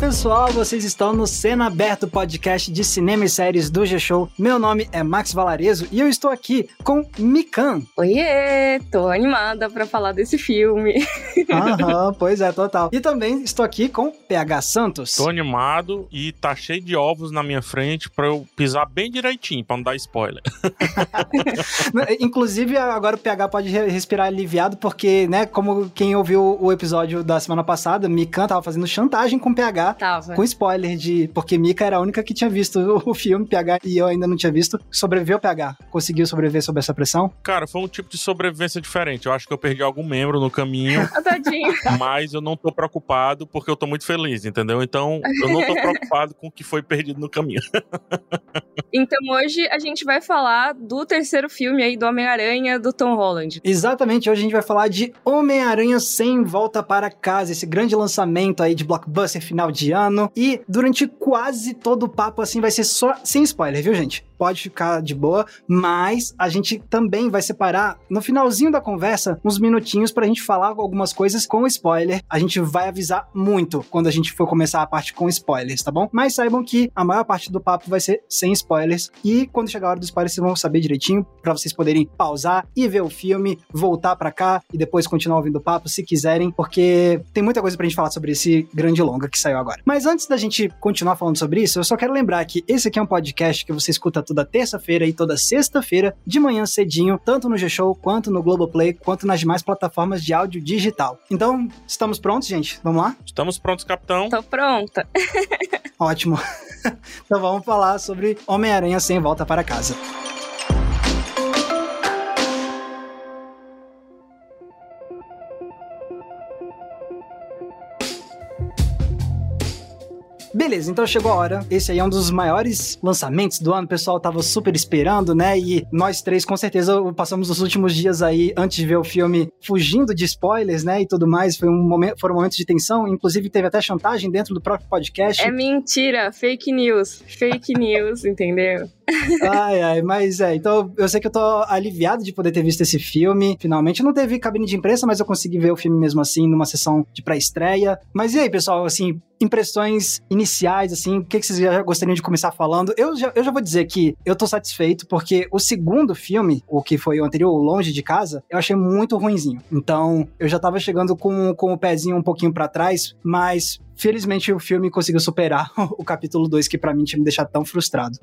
Pessoal, vocês estão no Cena Aberto podcast de cinema e séries do G-Show. Meu nome é Max Valarezo e eu estou aqui com Mikan. Oiê, tô animada para falar desse filme. Aham, pois é, total. E também estou aqui com PH Santos. Tô animado e tá cheio de ovos na minha frente para eu pisar bem direitinho, para não dar spoiler. Inclusive, agora o PH pode respirar aliviado porque, né, como quem ouviu o episódio da semana passada, Mikan tava fazendo chantagem com PH. Tava. Com spoiler de. Porque Mika era a única que tinha visto o filme, PH, e eu ainda não tinha visto. Sobreviveu PH? Conseguiu sobreviver sob essa pressão? Cara, foi um tipo de sobrevivência diferente. Eu acho que eu perdi algum membro no caminho. Tadinho. mas eu não tô preocupado porque eu tô muito feliz, entendeu? Então, eu não tô preocupado com o que foi perdido no caminho. então, hoje a gente vai falar do terceiro filme aí do Homem-Aranha do Tom Holland. Exatamente, hoje a gente vai falar de Homem-Aranha sem volta para casa, esse grande lançamento aí de blockbuster blockbuster final de ano. E durante quase todo o papo, assim, vai ser só sem spoiler, viu, gente? Pode ficar de boa, mas a gente também vai separar no finalzinho da conversa uns minutinhos pra gente falar algumas coisas com spoiler. A gente vai avisar muito quando a gente for começar a parte com spoilers, tá bom? Mas saibam que a maior parte do papo vai ser sem spoilers e quando chegar a hora dos spoilers vocês vão saber direitinho para vocês poderem pausar e ver o filme, voltar para cá e depois continuar ouvindo o papo se quiserem, porque tem muita coisa pra gente falar sobre esse grande longa que saiu agora. Mas antes da gente continuar falando sobre isso, eu só quero lembrar que esse aqui é um podcast que você escuta toda terça-feira e toda sexta-feira, de manhã cedinho, tanto no G-Show, quanto no Globoplay, quanto nas demais plataformas de áudio digital. Então, estamos prontos, gente? Vamos lá? Estamos prontos, capitão. Tô pronta. Ótimo. então vamos falar sobre Homem-Aranha sem volta para casa. Beleza, então chegou a hora. Esse aí é um dos maiores lançamentos do ano. O pessoal tava super esperando, né? E nós três, com certeza, passamos os últimos dias aí, antes de ver o filme, fugindo de spoilers, né? E tudo mais. Foi um momento, foram momentos de tensão. Inclusive, teve até chantagem dentro do próprio podcast. É mentira. Fake news. Fake news, entendeu? Ai, ai, mas é, então eu sei que eu tô aliviado de poder ter visto esse filme. Finalmente, não teve cabine de imprensa, mas eu consegui ver o filme mesmo assim, numa sessão de pré-estreia. Mas e aí, pessoal, assim, impressões iniciais, assim, o que, que vocês já gostariam de começar falando? Eu já, eu já vou dizer que eu tô satisfeito, porque o segundo filme, o que foi o anterior, o Longe de Casa, eu achei muito ruinzinho. Então, eu já tava chegando com, com o pezinho um pouquinho para trás, mas felizmente o filme conseguiu superar o capítulo 2, que para mim tinha me deixado tão frustrado.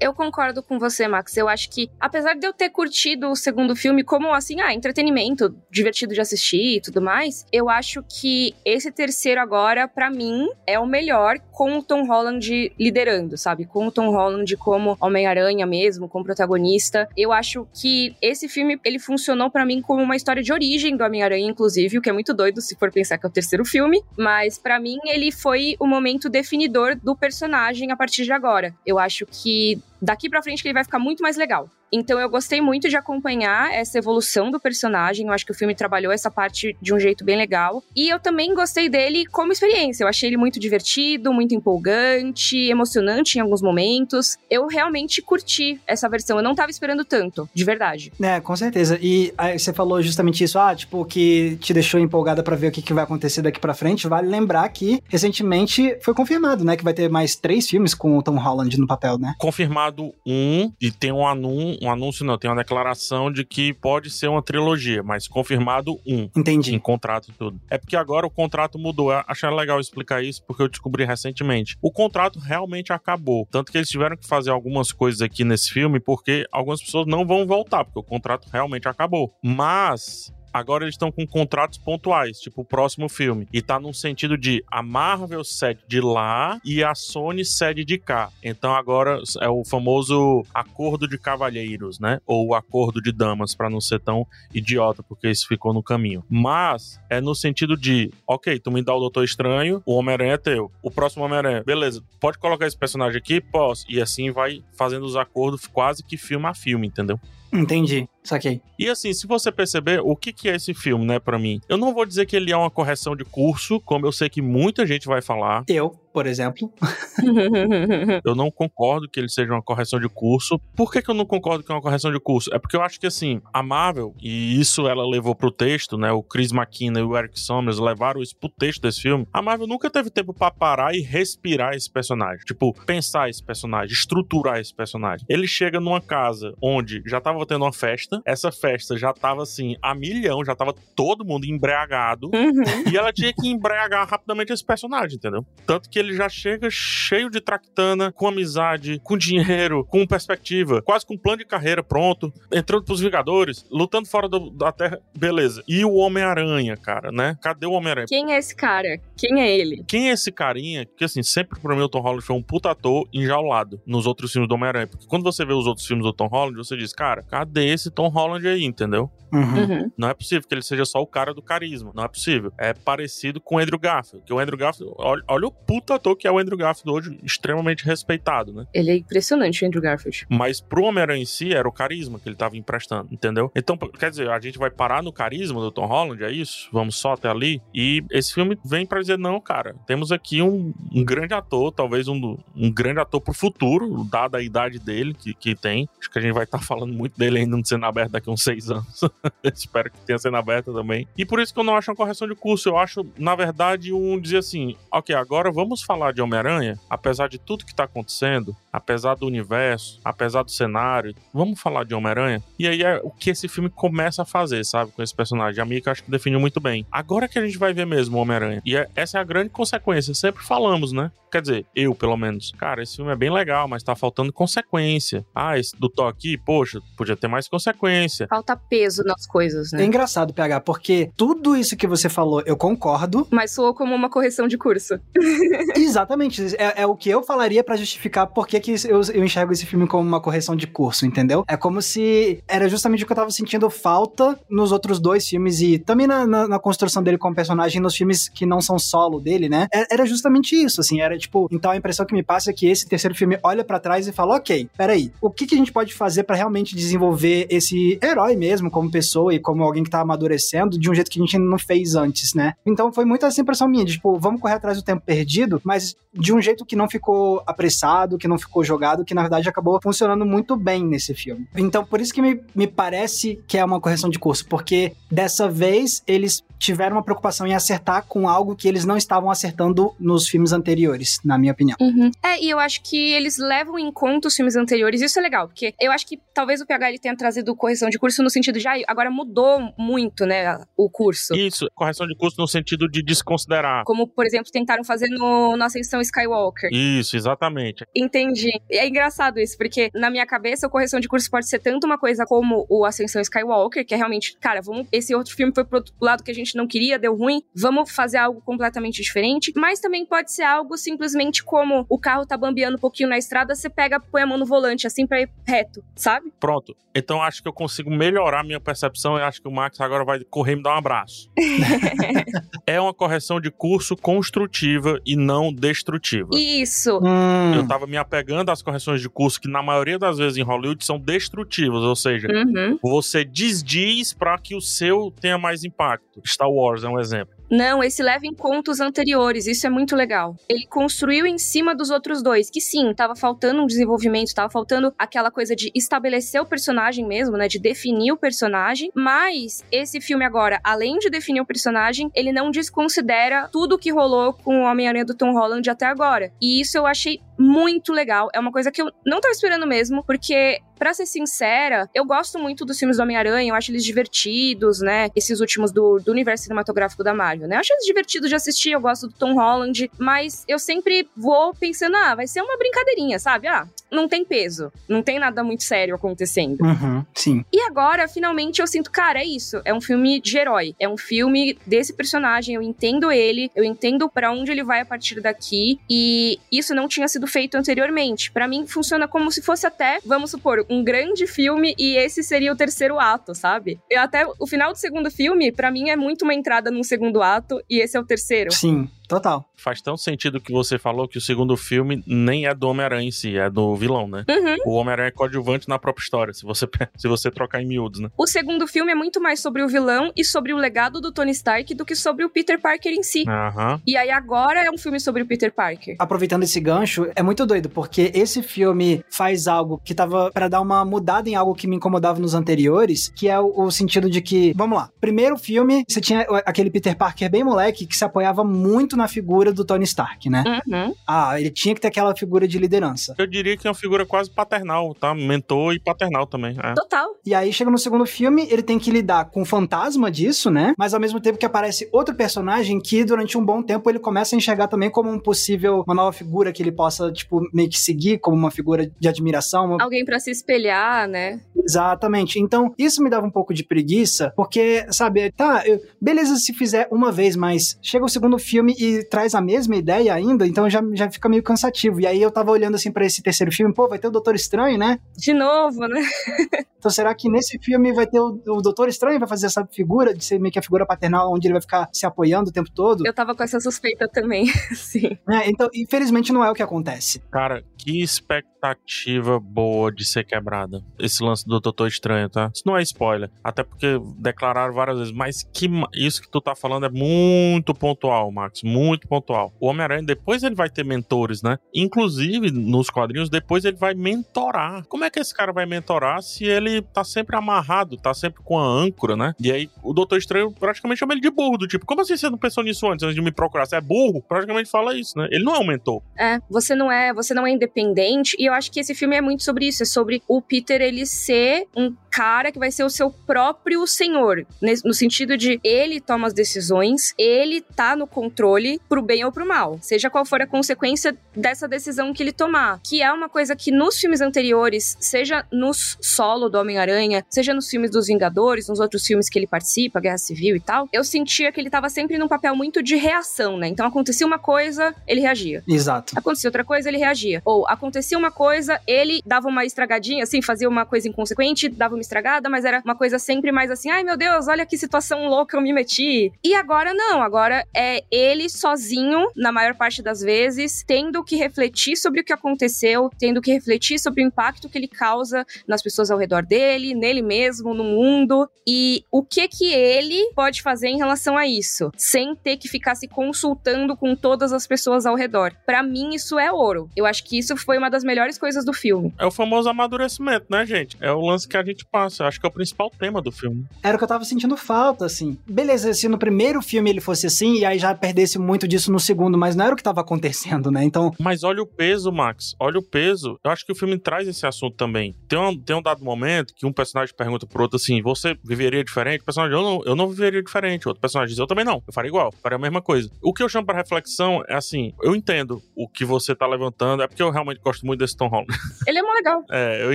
eu concordo com você, Max. Eu acho que, apesar de eu ter curtido o segundo filme como, assim, ah, entretenimento, divertido de assistir e tudo mais, eu acho que esse terceiro agora, para mim, é o melhor com o Tom Holland liderando, sabe? Com o Tom Holland como Homem-Aranha mesmo, como protagonista. Eu acho que esse filme, ele funcionou para mim como uma história de origem do Homem-Aranha, inclusive, o que é muito doido se for pensar que é o terceiro filme, mas para mim ele ele foi o momento definidor do personagem a partir de agora. Eu acho que daqui para frente que ele vai ficar muito mais legal. Então eu gostei muito de acompanhar essa evolução do personagem. Eu acho que o filme trabalhou essa parte de um jeito bem legal. E eu também gostei dele como experiência. Eu achei ele muito divertido, muito empolgante, emocionante em alguns momentos. Eu realmente curti essa versão. Eu não tava esperando tanto, de verdade. É, com certeza. E aí você falou justamente isso, ah, tipo, que te deixou empolgada para ver o que, que vai acontecer daqui para frente. Vale lembrar que recentemente foi confirmado, né, que vai ter mais três filmes com o Tom Holland no papel, né? Confirmado um e tem um anúncio, um anúncio não, tem uma declaração de que pode ser uma trilogia, mas confirmado um. Entendi. Em contrato e tudo. É porque agora o contrato mudou. Eu achei legal explicar isso porque eu descobri recentemente. O contrato realmente acabou. Tanto que eles tiveram que fazer algumas coisas aqui nesse filme porque algumas pessoas não vão voltar, porque o contrato realmente acabou. Mas Agora eles estão com contratos pontuais, tipo o próximo filme. E tá num sentido de a Marvel cede de lá e a Sony cede de cá. Então agora é o famoso acordo de cavalheiros, né? Ou acordo de damas, para não ser tão idiota, porque isso ficou no caminho. Mas é no sentido de, ok, tu me dá o Doutor Estranho, o Homem-Aranha é teu. O próximo Homem-Aranha, beleza, pode colocar esse personagem aqui? Posso. E assim vai fazendo os acordos quase que filme a filme, entendeu? Entendi. Saquei. E assim, se você perceber, o que, que é esse filme, né, para mim? Eu não vou dizer que ele é uma correção de curso, como eu sei que muita gente vai falar. Eu, por exemplo. eu não concordo que ele seja uma correção de curso. Por que, que eu não concordo que é uma correção de curso? É porque eu acho que, assim, a Marvel, e isso ela levou pro texto, né? O Chris McKinnon e o Eric Summers levaram isso pro texto desse filme. A Marvel nunca teve tempo pra parar e respirar esse personagem. Tipo, pensar esse personagem, estruturar esse personagem. Ele chega numa casa onde já tava tendo uma festa, essa festa já tava, assim, a milhão, já tava todo mundo embriagado, Uhum. e ela tinha que embriagar rapidamente esse personagem, entendeu? Tanto que ele já chega cheio de tractana, com amizade, com dinheiro, com perspectiva, quase com um plano de carreira pronto, entrando pros Vingadores, lutando fora do- da Terra, beleza. E o Homem-Aranha, cara, né? Cadê o Homem-Aranha? Quem é esse cara? Quem é ele? Quem é esse carinha? Que assim, sempre pra mim o Tom Holland foi um puta ator enjaulado nos outros filmes do Homem-Aranha. Porque quando você vê os outros filmes do Tom Holland, você diz, cara, cadê esse Tom Holland aí, entendeu? Uhum. Uhum. Não é possível que ele seja só o cara do carisma. Não é possível. É parecido com o Andrew Garfield. Que o Andrew Garfield, olha, olha o puta ator que é o Andrew Garfield hoje, extremamente respeitado, né? Ele é impressionante, o Andrew Garfield. Mas pro Homem-Aranha em si era o carisma que ele tava emprestando, entendeu? Então, quer dizer, a gente vai parar no carisma do Tom Holland, é isso? Vamos só até ali? E esse filme vem pra dizer, não, cara, temos aqui um, um grande ator, talvez um, um grande ator pro futuro, dada a idade dele que, que tem. Acho que a gente vai estar falando muito dele ainda no cena aberta daqui a uns seis anos. Espero que tenha cena aberta também. E por isso que eu não acho uma correção de curso, eu acho, na verdade, um dizer assim, ok, agora vamos falar de Homem-Aranha, apesar de tudo que tá acontecendo, apesar do universo, apesar do cenário, vamos falar de Homem-Aranha? E aí é o que esse filme começa a fazer, sabe, com esse personagem. A Mika acho que definiu muito bem. Agora que a gente vai ver mesmo o Homem-Aranha. E é- essa é a grande consequência, sempre falamos, né? Quer dizer, eu pelo menos. Cara, esse filme é bem legal, mas tá faltando consequência. Ah, esse do Thor aqui, poxa, podia ter mais consequência. Falta peso nas coisas, É né? engraçado, PH, porque tudo isso que você falou, eu concordo. Mas soou como uma correção de curso. Exatamente. É, é o que eu falaria pra justificar por que, eu, eu enxergo esse filme como uma correção de curso, entendeu? É como se era justamente o que eu tava sentindo falta nos outros dois filmes e também na, na- na construção dele como personagem nos filmes que não são solo dele, né? É- Era justamente isso, assim. Era tipo, então a impressão que me passa é que esse terceiro filme olha pra trás e fala: ok, peraí, o que, que a gente pode fazer pra realmente desenvolver esse herói mesmo, como pessoa e como alguém que tá amadurecendo, de um jeito que a gente não fez antes, né? Então foi muito essa impressão minha, de tipo, vamos correr atrás do tempo perdido, mas de um jeito que não ficou apressado, que não ficou jogado, que na verdade acabou funcionando muito bem nesse filme. Então por isso que me, me parece que é uma correção de curso, porque dessa vez eles tiveram uma preocupação em acertar com algo que eles não estavam acertando nos filmes anteriores, na minha opinião. Uhum. É, e eu acho que eles levam em conta os filmes anteriores, isso é legal, porque eu acho que talvez o PH ele tenha trazido correção de curso no sentido de, ah, agora mudou muito, né, o curso. Isso, correção de curso no sentido de desconsiderar. Como, por exemplo, tentaram fazer no, na Ascensão Skywalker. Isso, exatamente. Entendi. É engraçado isso, porque na minha cabeça, a correção de curso pode ser tanto uma coisa como o Ascensão Skywalker, que é realmente, cara, vamos. Esse outro filme foi pro lado que a gente não queria, deu ruim, vamos fazer algo completamente diferente. Mas também pode ser algo simplesmente como o carro tá bambeando um pouquinho na estrada, você pega, põe a mão no volante, assim, pra ir reto, sabe? Pronto. Então acho que eu consigo melhorar minha percepção e acho que o Max agora vai correr e me dar um abraço. é uma correção de curso construtiva e não destrutiva. Isso. Hum, Eu tava me apegando às correções de curso que na maioria das vezes em Hollywood são destrutivas, ou seja, Uhum. você desdiz pra que o seu tenha mais impacto. Star Wars é um exemplo. Não, esse leva em conta os anteriores, isso é muito legal. Ele construiu em cima dos outros dois, que sim, tava faltando um desenvolvimento, tava faltando aquela coisa de estabelecer o personagem mesmo, né, de definir o personagem, mas esse filme agora, além de definir o personagem, ele não desconsidera tudo que rolou com o Homem-Aranha do Tom Holland até agora. E isso eu achei muito legal, é uma coisa que eu não tava esperando mesmo, porque Pra ser sincera, eu gosto muito dos filmes do Homem-Aranha, eu acho eles divertidos, né? Esses últimos do, do universo cinematográfico da Marvel, né? Eu acho eles divertidos de assistir, eu gosto do Tom Holland, mas eu sempre vou pensando, ah, vai ser uma brincadeirinha, sabe? Ah, não tem peso, não tem nada muito sério acontecendo. Uhum, sim. E agora, finalmente, eu sinto, cara, é isso. É um filme de herói. É um filme desse personagem. Eu entendo ele, eu entendo pra onde ele vai a partir daqui. E isso não tinha sido feito anteriormente. Pra mim, funciona como se fosse até, vamos supor, um grande filme e esse seria o terceiro ato, sabe? Eu até o final do segundo filme, pra mim, é muito uma entrada num segundo ato e esse é o terceiro. Sim. Total. Faz tão sentido o que você falou que o segundo filme nem é do Homem-Aranha em si, é do vilão, né? Uhum. O Homem-Aranha é coadjuvante na própria história, se você, se você trocar em miúdos, né? O segundo filme é muito mais sobre o vilão e sobre o legado do Tony Stark do que sobre o Peter Parker em si. Aham. E aí agora é um filme sobre o Peter Parker. Aproveitando esse gancho, é muito doido, porque esse filme faz algo que tava pra dar uma mudada em algo que me incomodava nos anteriores, que é o, o sentido de que, vamos lá, primeiro filme, você tinha aquele Peter Parker bem moleque que se apoiava muito na figura do Tony Stark, né? Uhum. Ah, ele tinha que ter aquela figura de liderança. Eu diria que é uma figura quase paternal, tá? Mentor e paternal também. É. Total. E aí chega no segundo filme, ele tem que lidar com o fantasma disso, né? Mas ao mesmo tempo que aparece outro personagem que durante um bom tempo ele começa a enxergar também como um possível, uma nova figura que ele possa, tipo, meio que seguir como uma figura de admiração. uma- Alguém pra se espelhar, né? Exatamente. Então, isso me dava um pouco de preguiça, porque, sabe, tá, eu- beleza se fizer uma vez, mas chega o segundo filme e traz a mesma ideia ainda, então já, já fica meio cansativo. E aí eu tava olhando assim pra esse terceiro filme, pô, vai ter o Doutor Estranho, né? De novo, né? Então será que nesse filme vai ter o, o Doutor Estranho, vai fazer essa figura de ser meio que a figura paternal, onde ele vai ficar se apoiando o tempo todo? Eu tava com essa suspeita também, sim. É, então, infelizmente não é o que acontece. Cara, que expectativa boa de ser quebrada. Esse lance do Doutor Estranho, tá? Isso não é spoiler. Até porque declararam várias vezes. Mas que isso que tu tá falando é muito pontual, Max. Muito pontual. O Homem-Aranha, depois ele vai ter mentores, né? Inclusive, nos quadrinhos, depois ele vai mentorar. Como é que esse cara vai mentorar se ele tá sempre amarrado, tá sempre com a âncora, né? E aí, o Doutor Estranho praticamente chama ele de burro. Do tipo, como assim você não pensou nisso antes, antes de me procurar? Você é burro? Praticamente fala isso, né? Ele não é um mentor. É, você não é, você não é independente e eu acho que esse filme é muito sobre isso, é sobre o Peter ele ser um cara que vai ser o seu próprio senhor, no sentido de ele toma as decisões, ele tá no controle pro bem ou pro mal, seja qual for a consequência dessa decisão que ele tomar, que é uma coisa que nos filmes anteriores, seja nos solo do Homem-Aranha, seja nos filmes dos Vingadores, nos outros filmes que ele participa, Guerra Civil e tal, eu sentia que ele tava sempre num papel muito de reação, né? Então acontecia uma coisa, ele reagia. Exato. Acontecia outra coisa, ele reagia. Ou acontecia uma coisa, ele dava uma estragadinha, assim, fazia uma coisa inconsequente, dava uma estragada, mas era uma coisa sempre mais assim: ai meu Deus, olha que situação louca eu me meti. E agora não, agora é ele sozinho, na maior parte das vezes, tendo que refletir sobre o que aconteceu, tendo que refletir sobre o impacto que ele causa nas pessoas ao redor dele, nele mesmo, no mundo. E o que que ele pode fazer em relação a isso, sem ter que ficar se consultando com todas as pessoas ao redor. Pra mim, isso é ouro. Eu acho que isso foi uma das melhores coisas do filme. É o famoso amadurecimento, né, gente? É o lance que a gente passa. Acho que é o principal tema do filme. Era o que eu tava sentindo falta, assim. Beleza, se no primeiro filme ele fosse assim, e aí já perdesse muito disso no segundo, mas não era o que tava acontecendo, né? Então, Mas olha o peso, Max. Olha o peso. Eu acho que o filme traz esse assunto também. Tem um, tem um dado momento que um personagem pergunta pro outro assim: Você viveria diferente? O personagem, eu não, eu não viveria diferente. Outro personagem diz: Eu também não. Eu faria igual. Faria a mesma coisa. O que eu chamo pra reflexão é assim: Eu entendo o que você tá levantando. É porque eu realmente gosto muito desse Tom Holland. Ele é mó legal. É, eu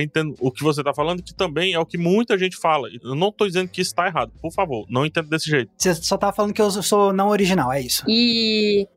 entendo o que você tá falando, que também é o que muita gente fala. Eu não tô dizendo que isso tá errado. Por favor, não entenda desse jeito. você só tá falando que eu sou não original, é isso. E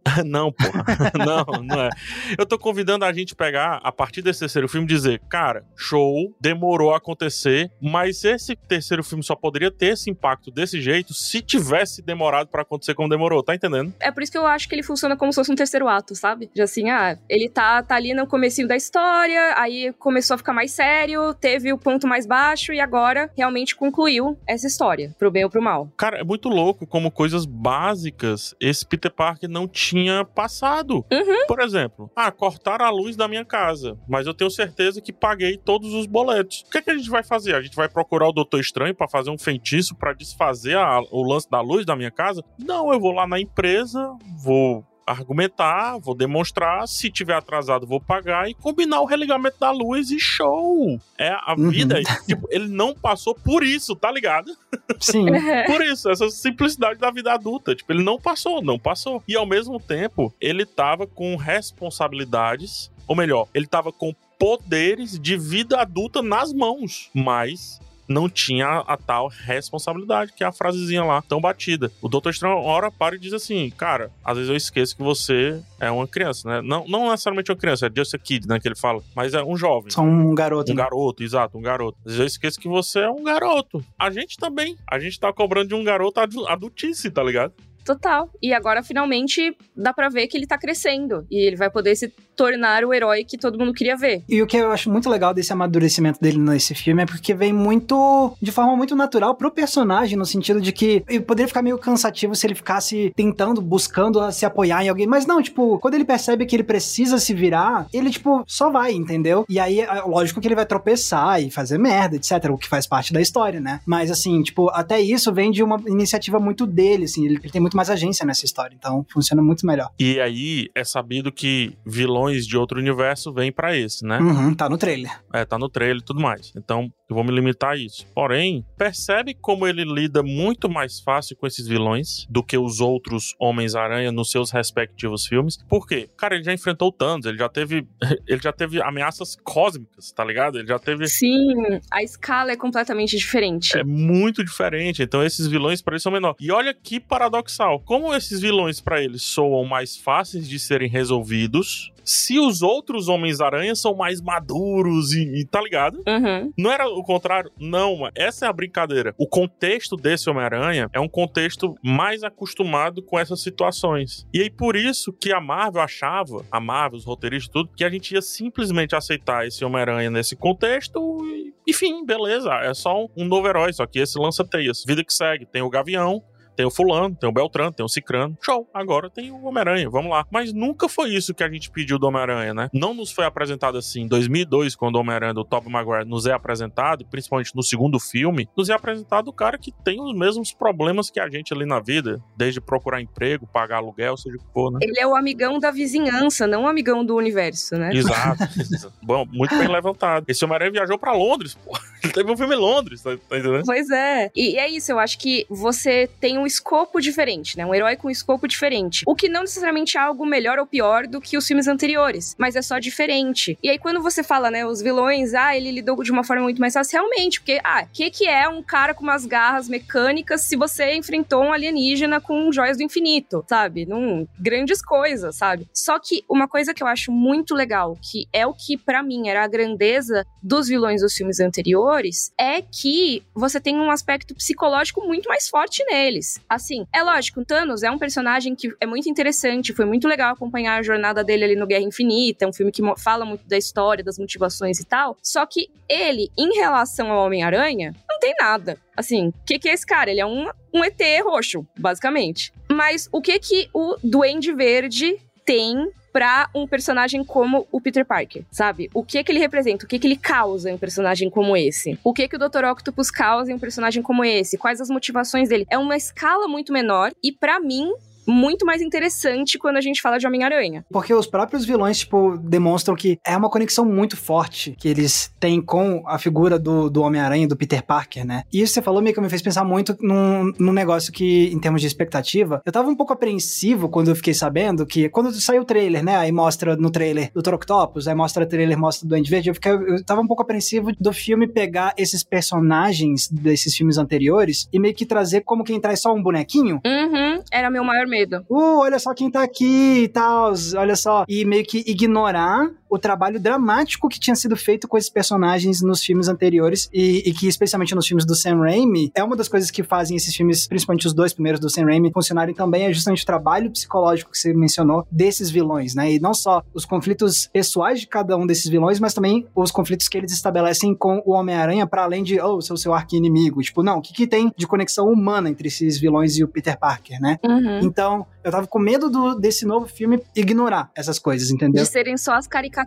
não, porra. não, não é. Eu tô convidando a gente pegar, a partir desse terceiro filme, dizer, cara, show, demorou a acontecer, mas esse terceiro filme só poderia ter esse impacto desse jeito se tivesse demorado pra acontecer como demorou, tá entendendo? é por isso que eu acho que ele funciona como se fosse um terceiro ato, sabe? De assim, ah, ele tá, tá ali no comecinho da história, aí começou a ficar mais sério, teve o ponto mais baixo e agora realmente concluiu essa história, pro bem ou pro mal. Cara, é muito louco como coisas básicas esse Peter Parker não tinha passado. Uhum. Por exemplo, ah, cortaram a luz da minha casa, mas eu tenho certeza que paguei todos os boletos. O que, é que a gente vai fazer? A gente vai procurar o Doutor Estranho pra fazer um feitiço pra desfazer a- o lance da luz da minha casa? Não, eu vou lá na empresa, vou argumentar, vou demonstrar, se tiver atrasado vou pagar e combinar o religamento da luz e show. É a Uhum. vida, tipo, ele não passou por isso, tá ligado? Sim. Por isso, essa simplicidade da vida adulta. Tipo, ele não passou, não passou. E ao mesmo tempo, ele tava com responsabilidades, ou melhor, ele tava com poderes de vida adulta nas mãos, mas não tinha a, tal responsabilidade, que é a frasezinha lá, tão batida. O Doutor Estranho, uma hora, para e diz assim, cara, às vezes eu esqueço que você é uma criança, né? Não, não necessariamente uma criança, é just a kid, né, que ele fala, mas é um jovem. Só um garoto. Um né? garoto, exato, um garoto. Às vezes eu esqueço que você é um garoto. A gente também. A gente tá cobrando de um garoto adu- adultice, tá ligado? Total. E agora, finalmente, dá pra ver que ele tá crescendo. E ele vai poder se tornar o herói que todo mundo queria ver. E o que eu acho muito legal desse amadurecimento dele nesse filme é porque vem muito. de forma muito natural pro personagem, no sentido de que ele poderia ficar meio cansativo se ele ficasse tentando, buscando se apoiar em alguém. Mas não, tipo, quando ele percebe que ele precisa se virar, ele, tipo, só vai, entendeu? E aí, é, lógico que ele vai tropeçar e fazer merda, etc. O que faz parte da história, né? Mas assim, tipo, até isso vem de uma iniciativa muito dele, assim. Ele tem muito mais agência nessa história. Então funciona muito melhor. E aí é sabido que vilões de outro universo vêm para esse, né? Uhum, tá no trailer. É, tá no trailer e tudo mais. Então, eu vou me limitar a isso. Porém, percebe como ele lida muito mais fácil com esses vilões do que os outros Homens-Aranha nos seus respectivos filmes. Por quê? Cara, ele já enfrentou o Thanos, ele já teve ele já teve ameaças cósmicas, tá ligado? Ele já teve Sim, a escala é completamente diferente. É muito diferente. Então esses vilões para eles são menores. E olha que paradoxal. Como esses vilões para eles soam mais fáceis de serem resolvidos, se os outros Homens-Aranha são mais maduros e, e tá ligado? Uhum. Não era o contrário? Não, essa é a brincadeira. O contexto desse Homem-Aranha é um contexto mais acostumado com essas situações. E aí por isso que a Marvel achava, a Marvel, os roteiristas tudo, que a gente ia simplesmente aceitar esse Homem-Aranha nesse contexto e, enfim, beleza, é só um, um novo herói, só que esse lança teias. Vida que segue, tem o Gavião, tem o fulano, tem o Beltrano, tem o Cicrano. Show, agora tem o Homem-Aranha, vamos lá. Mas nunca foi isso que a gente pediu do Homem-Aranha, né? Não nos foi apresentado assim. Em 2002, quando o Homem-Aranha do Tobey Maguire nos é apresentado, principalmente no segundo filme, nos é apresentado o cara que tem os mesmos problemas que a gente ali na vida, desde procurar emprego, pagar aluguel, seja o que for, né? Ele é o amigão da vizinhança, não o amigão do universo, né? Exato. Bom, muito bem levantado. Esse Homem-Aranha viajou para Londres, pô. Teve um filme em Londres, tá, tá entendendo? Pois é. E é isso, eu acho que você tem um escopo diferente, né? Um herói com um escopo diferente. O que não necessariamente é algo melhor ou pior do que os filmes anteriores, mas é só diferente. E aí, quando você fala, né, os vilões, ah, ele lidou de uma forma muito mais fácil, realmente, porque, ah, o que, que é um cara com umas garras mecânicas se você enfrentou um alienígena com joias do infinito, sabe? Num, grandes coisas, sabe? Só que uma coisa que eu acho muito legal, que é o que para mim era a grandeza dos vilões dos filmes anteriores, é que você tem um aspecto psicológico muito mais forte neles. Assim, é lógico, Thanos é um personagem que é muito interessante, foi muito legal acompanhar a jornada dele ali no Guerra Infinita, é um filme que fala muito da história, das motivações e tal. Só que ele, em relação ao Homem-Aranha, não tem nada. Assim, o que, que é esse cara? Ele é um, um ET roxo, basicamente. Mas o que que o Duende Verde tem para um personagem como o Peter Parker, sabe? O que que ele representa? O que que ele causa em um personagem como esse? O que que o Dr. Octopus causa em um personagem como esse? Quais as motivações dele? É uma escala muito menor e para mim muito mais interessante quando a gente fala de Homem-Aranha. Porque os próprios vilões, tipo, demonstram que é uma conexão muito forte que eles têm com a figura do, do Homem-Aranha, do Peter Parker, né? E isso que você falou, meio que me fez pensar muito num, num negócio que, em termos de expectativa, eu tava um pouco apreensivo quando eu fiquei sabendo que, quando saiu o trailer, né? Aí mostra no trailer do Octopus, aí mostra o trailer, mostra do Duende Verde, eu, fiquei, eu tava um pouco apreensivo do filme pegar esses personagens desses filmes anteriores e meio que trazer como quem traz só um bonequinho. Uhum, era meu maior medo medo. Uh, olha só quem tá aqui e tal, olha só. E meio que ignorar o trabalho dramático que tinha sido feito com esses personagens nos filmes anteriores e, e, que, especialmente nos filmes do Sam Raimi, é uma das coisas que fazem esses filmes, principalmente os dois primeiros do Sam Raimi, funcionarem também é justamente o trabalho psicológico que você mencionou desses vilões, né? E não só os conflitos pessoais de cada um desses vilões, mas também os conflitos que eles estabelecem com o Homem-Aranha para além de, oh, seu seu arqui-inimigo. Tipo, não, o que, que tem de conexão humana entre esses vilões e o Peter Parker, né? Uhum. Então, eu tava com medo do, desse novo filme ignorar essas coisas, entendeu? De serem só as caricaturas,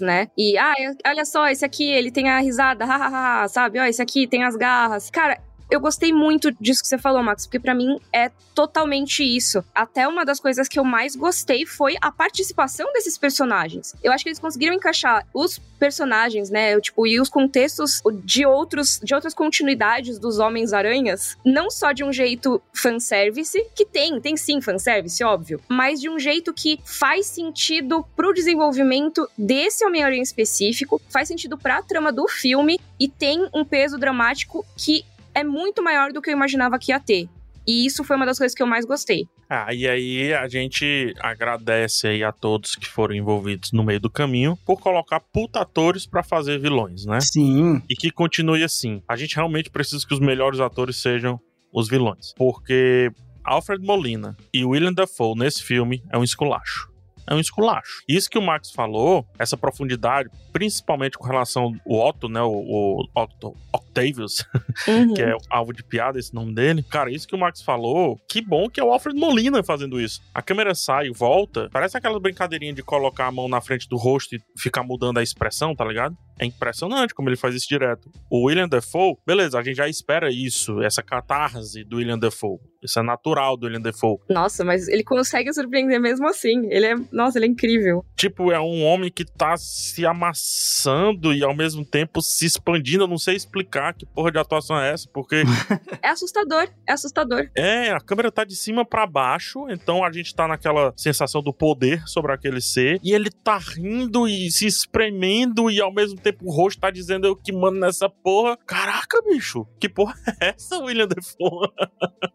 né? E, ah, olha só, esse aqui, ele tem a risada, sabe? Ó, esse aqui tem as garras. Cara, eu gostei muito disso que você falou, Max, porque para mim é totalmente isso. Até uma das coisas que eu mais gostei foi a participação desses personagens. Eu acho que eles conseguiram encaixar os personagens, né, tipo, e os contextos de outros de outras continuidades dos Homens-Aranhas, não só de um jeito fanservice, que tem, tem sim fanservice, óbvio, mas de um jeito que faz sentido pro desenvolvimento desse Homem-Aranha específico, faz sentido pra trama do filme e tem um peso dramático que é muito maior do que eu imaginava que ia ter. E isso foi uma das coisas que eu mais gostei. Ah, e aí a gente agradece aí a todos que foram envolvidos no meio do caminho por colocar puta-atores pra fazer vilões, né? Sim. E que continue assim. A gente realmente precisa que os melhores atores sejam os vilões. Porque Alfred Molina e William Dafoe nesse filme é um esculacho é um esculacho. Isso que o Max falou, essa profundidade, principalmente com relação ao Otto, né, o, o Otto, Octavius, uhum. que é alvo de piada esse nome dele. Cara, isso que o Max falou, que bom que é o Alfred Molina fazendo isso. A câmera sai e volta, parece aquela brincadeirinha de colocar a mão na frente do rosto e ficar mudando a expressão, tá ligado? É impressionante como ele faz isso direto. O William Defoe, beleza, a gente já espera isso, essa catarse do William Defoe. Isso é natural do William Defoe. Nossa, mas ele consegue surpreender mesmo assim. Ele é, nossa, ele é incrível. Tipo, é um homem que tá se amassando e ao mesmo tempo se expandindo. Eu não sei explicar que porra de atuação é essa, porque. é assustador, é assustador. É, a câmera tá de cima para baixo, então a gente tá naquela sensação do poder sobre aquele ser. E ele tá rindo e se espremendo e ao mesmo tempo o rosto tá dizendo eu que mando nessa porra. Caraca, bicho, que porra é essa, William Defoe?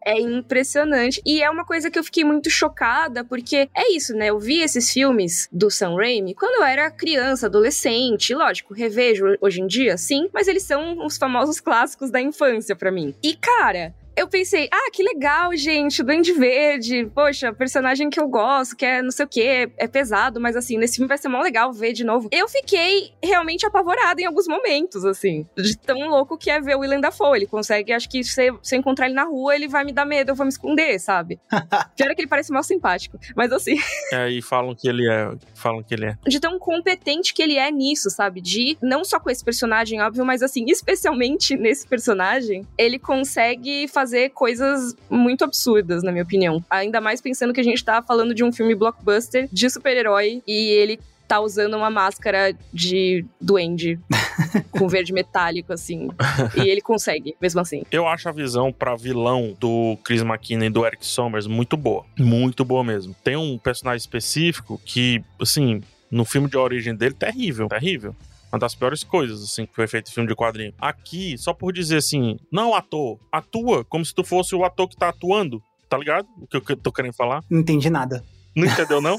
é impressionante. E é uma coisa que eu fiquei muito chocada, porque é isso, né? Eu vi esses filmes do Sam Raimi quando eu era criança, adolescente. Lógico, revejo hoje em dia, sim, mas eles são os famosos clássicos da infância para mim. E, cara, eu pensei, ah, que legal, gente, Duende Verde, poxa, personagem que eu gosto, que é não sei o que, é pesado, mas assim, nesse filme vai ser mó legal ver de novo. Eu fiquei realmente apavorada em alguns momentos, assim, de tão louco que é ver o Willem Dafoe. Ele consegue, acho que se, se eu encontrar ele na rua, ele vai me dar medo, eu vou me esconder, sabe? Pior é que ele parece mal simpático, mas assim. É, e falam que ele é, falam que ele é. De tão competente que ele é nisso, sabe? De, não só com esse personagem, óbvio, mas assim, especialmente nesse personagem, ele consegue fazer fazer coisas muito absurdas, na minha opinião. Ainda mais pensando que a gente tá falando de um filme blockbuster de super-herói e ele tá usando uma máscara de duende com verde metálico, assim. e ele consegue, mesmo assim. Eu acho a visão para vilão do Chris McKinnon e do Eric Sommers muito boa. Muito boa mesmo. Tem um personagem específico que, assim, no filme de origem dele, terrível, terrível. Uma das piores coisas, assim, que foi feito em filme de quadrinho. Aqui, só por dizer assim, não ator, atua como se tu fosse o ator que tá atuando, tá ligado? O que eu tô querendo falar? Não entendi nada. Não entendeu, não?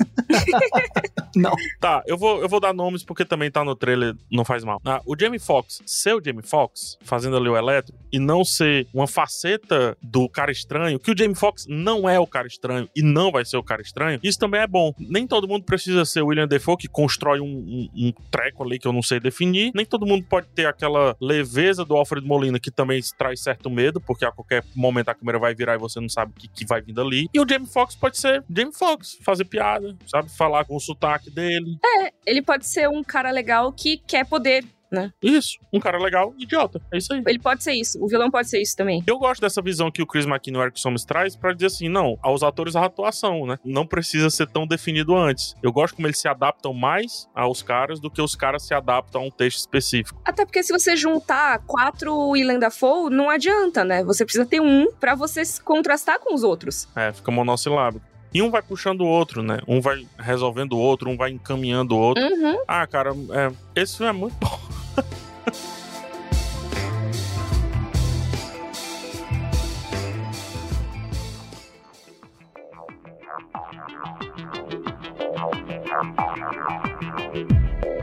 não. Tá, eu vou, eu vou dar nomes porque também tá no trailer, não faz mal. Ah, o Jamie Foxx, ser o Jamie Foxx, fazendo ali o elétrico, e não ser uma faceta do cara estranho, que o Jamie Foxx não é o cara estranho e não vai ser o cara estranho, isso também é bom. Nem todo mundo precisa ser o William Defoe, que constrói um, um, um treco ali que eu não sei definir. Nem todo mundo pode ter aquela leveza do Alfred Molina, que também traz certo medo, porque a qualquer momento a câmera vai virar e você não sabe o que, que vai vir dali. E o Jamie Foxx pode ser Jamie Foxx fazer piada, sabe? Falar com o sotaque dele. É, ele pode ser um cara legal que quer poder né? Isso, um cara legal, idiota. É isso aí. Ele pode ser isso, o vilão pode ser isso também. Eu gosto dessa visão que o Chris McKinney e o Eric Sommers traz pra dizer assim, não, aos atores a atuação, né? Não precisa ser tão definido antes. Eu gosto como eles se adaptam mais aos caras do que os caras se adaptam a um texto específico. Até porque se você juntar quatro Willem Dafoe, não adianta, né? Você precisa ter um para você contrastar com os outros. É, fica monossilábico. E um vai puxando o outro, né? Um vai resolvendo o outro, um vai encaminhando o outro. Uhum. Ah, cara, é, esse filme é muito bom.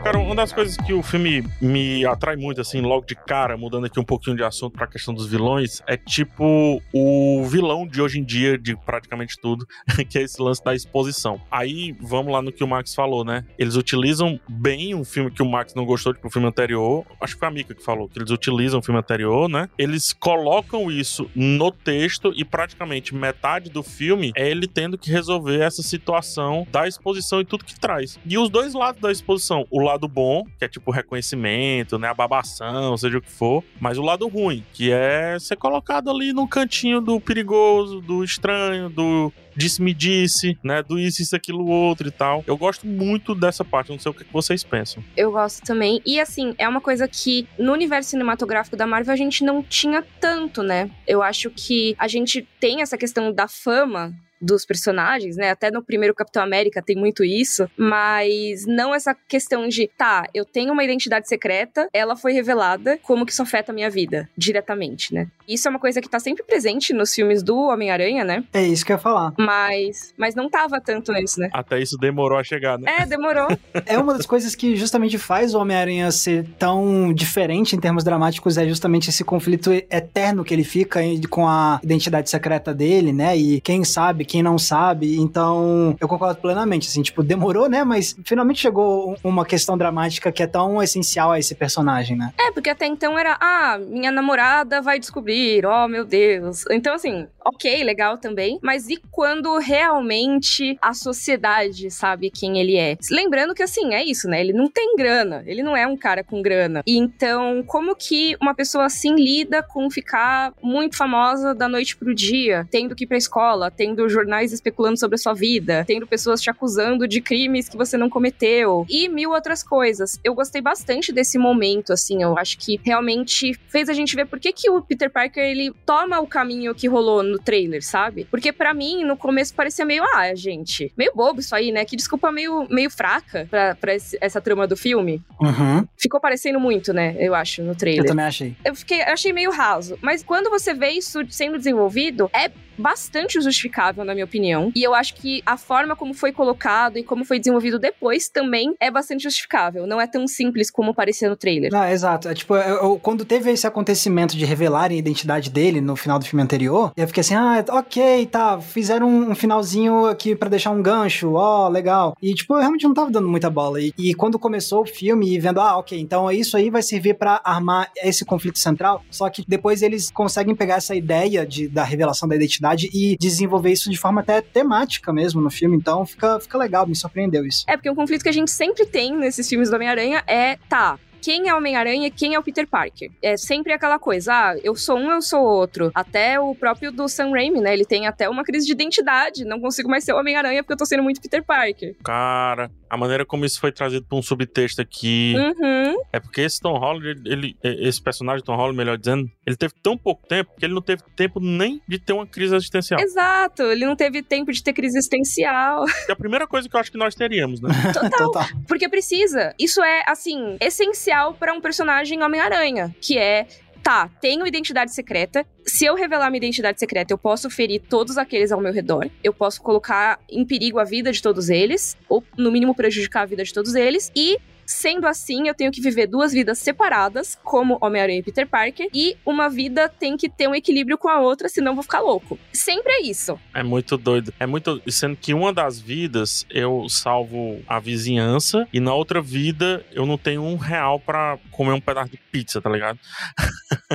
Cara, uma das coisas que o filme me atrai muito, assim, logo de cara, mudando aqui um pouquinho de assunto pra questão dos vilões, é tipo o vilão de hoje em dia, de praticamente tudo, que é esse lance da exposição. Aí, vamos lá no que o Max falou, né? Eles utilizam bem um filme que o Max não gostou, tipo o filme anterior. Acho que foi a Mika que falou, que eles utilizam o filme anterior, né? Eles colocam isso no texto e praticamente metade do filme é ele tendo que resolver essa situação da exposição e tudo que traz. E os dois lados da exposição, o lado lado bom, que é tipo reconhecimento, né? A babação, seja o que for. Mas o lado ruim, que é ser colocado ali no cantinho do perigoso, do estranho, do disse-me disse, né? Do isso, isso, aquilo, outro e tal. Eu gosto muito dessa parte, não sei o que vocês pensam. Eu gosto também. E assim, é uma coisa que no universo cinematográfico da Marvel a gente não tinha tanto, né? Eu acho que a gente tem essa questão da fama dos personagens, né? Até no primeiro Capitão América tem muito isso, mas não essa questão de, tá, eu tenho uma identidade secreta, ela foi revelada, como que isso afeta a minha vida diretamente, né? Isso é uma coisa que tá sempre presente nos filmes do Homem-Aranha, né? É isso que eu ia falar. Mas, mas não tava tanto nisso, né? Até isso demorou a chegar, né? É, demorou. é uma das coisas que justamente faz o Homem-Aranha ser tão diferente em termos dramáticos, é justamente esse conflito eterno que ele fica com a identidade secreta dele, né? E quem sabe, quem não sabe. Então, eu concordo plenamente, assim, tipo, demorou, né? Mas finalmente chegou uma questão dramática que é tão essencial a esse personagem, né? É, porque até então era, ah, minha namorada vai descobrir, oh meu Deus. Então, assim, ok, legal também. Mas e quando realmente a sociedade sabe quem ele é? Lembrando que, assim, é isso, né? Ele não tem grana, ele não é um cara com grana. Então, como que uma pessoa assim lida com ficar muito famosa da noite pro dia, tendo que ir pra escola, tendo jornais especulando sobre a sua vida, tendo pessoas te acusando de crimes que você não cometeu e mil outras coisas. Eu gostei bastante desse momento, assim, eu acho que realmente fez a gente ver por que, que o Peter Parker ele toma o caminho que rolou no trailer, sabe? Porque para mim, no começo parecia meio, ah, gente, meio bobo isso aí, né? Que desculpa meio, meio fraca pra, pra esse, essa trama do filme. Uhum. Ficou parecendo muito, né? Eu acho, no trailer. Eu também achei. Eu fiquei, achei meio raso. Mas quando você vê isso sendo desenvolvido, é bastante justificável, na minha opinião. E eu acho que a forma como foi colocado e como foi desenvolvido depois também é bastante justificável. Não é tão simples como parecia no trailer. Ah, exato. É, tipo, eu, eu, quando teve esse acontecimento de revelarem a identidade dele no final do filme anterior, eu fiquei assim, ah, ok, tá, fizeram um, finalzinho aqui para deixar um gancho, ó, oh, legal. E, tipo, eu realmente não tava dando muita bola. E, e quando começou o filme e vendo, ah, ok, então isso aí vai servir para armar esse conflito central, só que depois eles conseguem pegar essa ideia de, da revelação da identidade e desenvolver isso de forma até temática mesmo no filme. Então fica, fica legal, me surpreendeu isso. É, porque um conflito que a gente sempre tem nesses filmes do Homem-Aranha é, tá, quem é Homem-Aranha e quem é o Peter Parker. É sempre aquela coisa, ah, eu sou um, eu sou outro. Até o próprio do Sam Raimi, né? Ele tem até uma crise de identidade. Não consigo mais ser Homem-Aranha porque eu tô sendo muito Peter Parker. Cara, a maneira como isso foi trazido pra um subtexto aqui. Uhum. É porque esse Tom Holland, ele, esse personagem, Tom Holland, melhor dizendo, ele teve tão pouco tempo que ele não teve tempo nem de ter uma crise existencial. Exato, ele não teve tempo de ter crise existencial. É a primeira coisa que eu acho que nós teríamos, né? Total. Total. Porque precisa. Isso é, assim, essencial para um personagem Homem-Aranha, que é tá, tenho identidade secreta. Se eu revelar minha identidade secreta, eu posso ferir todos aqueles ao meu redor. Eu posso colocar em perigo a vida de todos eles, ou no mínimo prejudicar a vida de todos eles. E Sendo assim, eu tenho que viver duas vidas separadas, como Homem-Aranha e Peter Parker, e uma vida tem que ter um equilíbrio com a outra, senão eu vou ficar louco. Sempre é isso. É muito doido. É muito. Sendo que uma das vidas eu salvo a vizinhança, e na outra vida eu não tenho um real para comer um pedaço de pizza, tá ligado?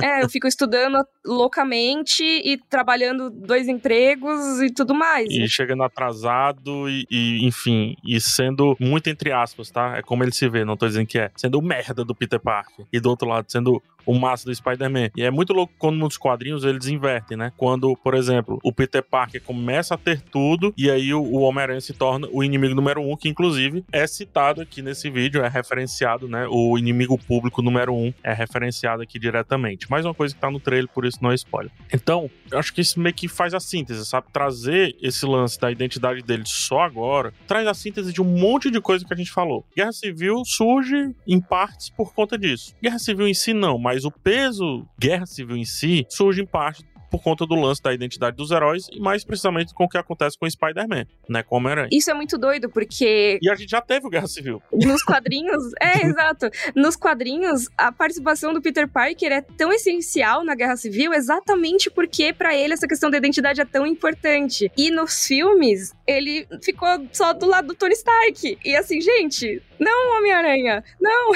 é, eu fico estudando loucamente e trabalhando dois empregos e tudo mais. E chegando atrasado e, e enfim, e sendo muito entre aspas, tá? É como ele se vê não tô dizendo que é, sendo merda do Peter Parker. E do outro lado, sendo o massa do Spider-Man. E é muito louco quando nos quadrinhos eles invertem, né? Quando, por exemplo, o Peter Parker começa a ter tudo e aí o, Homem-Aranha se torna o inimigo número um, que inclusive é citado aqui nesse vídeo, é referenciado, né? O inimigo público número um é referenciado aqui diretamente. Mais uma coisa que tá no trailer, por isso não é spoiler. Então, eu acho que isso meio que faz a síntese, sabe? Trazer esse lance da identidade dele só agora, traz a síntese de um monte de coisa que a gente falou. Guerra Civil surge em partes por conta disso. Guerra Civil em si não, mas mas o peso guerra civil em si surge em parte por conta do lance da identidade dos heróis e mais precisamente com o que acontece com o Spider-Man, né, com Homem-Aranha. Isso é muito doido, porque... E a gente já teve o Guerra Civil. Nos quadrinhos, é, exato. Nos quadrinhos, a participação do Peter Parker é tão essencial na Guerra Civil exatamente porque para ele essa questão da identidade é tão importante. E nos filmes, ele ficou só do lado do Tony Stark. E assim, gente, não, Homem-Aranha, não.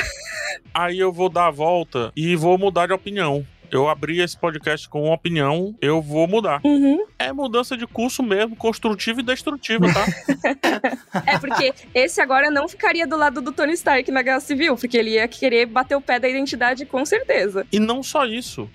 Aí eu vou dar a volta e vou mudar de opinião eu abri esse podcast com uma opinião, eu vou mudar. Uhum. É mudança de curso mesmo, construtiva e destrutiva, tá? é, porque esse agora não ficaria do lado do Tony Stark na Guerra Civil, porque ele ia querer bater o pé da identidade com certeza. E não só isso.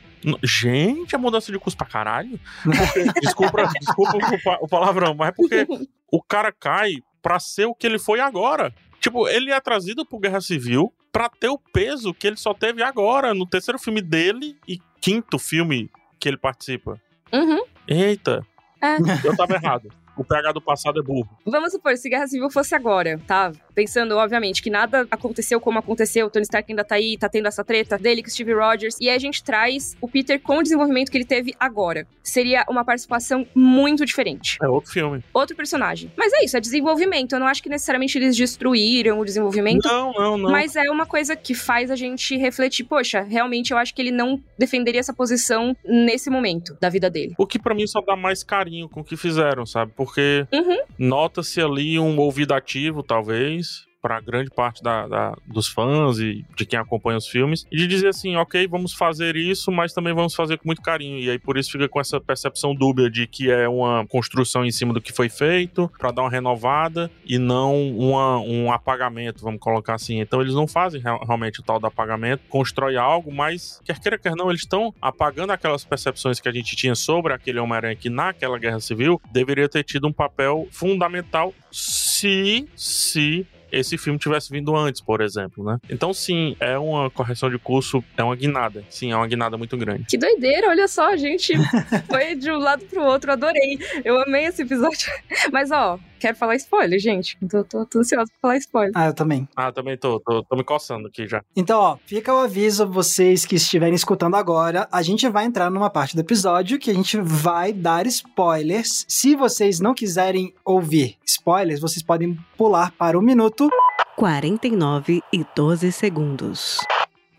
Gente, a mudança de curso pra caralho. Porque, desculpa, desculpa o palavrão, mas é porque o cara cai pra ser o que ele foi agora. Tipo, ele é trazido pro Guerra Civil pra ter o peso que ele só teve agora, no terceiro filme dele e quinto filme que ele participa. Uhum. Eita. É. Eu tava errado. O PH do passado é burro. Vamos supor, se Guerra Civil fosse agora, tá? Pensando, obviamente, que nada aconteceu como aconteceu, o Tony Stark ainda tá aí, tá tendo essa treta dele com o Steve Rogers, e aí a gente traz o Peter com o desenvolvimento que ele teve agora. Seria uma participação muito diferente. É outro filme. Outro personagem. Mas é isso, é desenvolvimento. Eu não acho que necessariamente eles destruíram o desenvolvimento. Não, não, não. Mas é uma coisa que faz a gente refletir, poxa, realmente eu acho que ele não defenderia essa posição nesse momento da vida dele. O que para mim só dá mais carinho com o que fizeram, sabe? Porque Uhum. nota-se ali um ouvido ativo, talvez, para grande parte da, da- dos fãs e de quem acompanha os filmes, e de dizer assim, ok, vamos fazer isso, mas também vamos fazer com muito carinho. E aí por isso fica com essa percepção dúbia de que é uma construção em cima do que foi feito, para dar uma renovada e não uma, um apagamento, vamos colocar assim. Então eles não fazem real- realmente o tal do apagamento, constrói algo, mas quer queira, quer não, eles estão apagando aquelas percepções que a gente tinha sobre aquele Homem-Aranha que naquela Guerra Civil deveria ter tido um papel fundamental se, se esse filme tivesse vindo antes, por exemplo, né? Então, sim, é uma correção de curso, é uma guinada. Sim, é uma guinada muito grande. Que doideira, olha só, a gente foi de um lado pro outro, adorei. Eu amei esse episódio. Mas, ó, quero falar spoiler, gente. Tô, tô, tô ansiosa pra falar spoiler. Ah, eu também. Ah, também tô, tô, tô me coçando aqui já. Então, ó, fica o aviso vocês que estiverem escutando agora. A gente vai entrar numa parte do episódio que a gente vai dar spoilers. Se vocês não quiserem ouvir spoilers, vocês podem pular para o minuto. 49 e 12 segundos.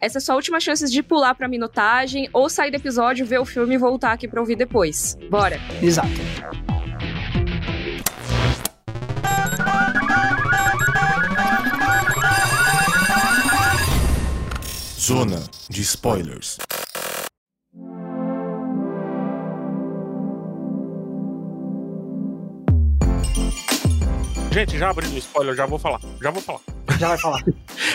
Essa é a sua última chance de pular pra minutagem ou sair do episódio, ver o filme e voltar aqui pra ouvir depois. Bora! Exato. Zona de spoilers. Gente, já abrindo spoiler, já vou falar. Já vou falar. Já vai falar.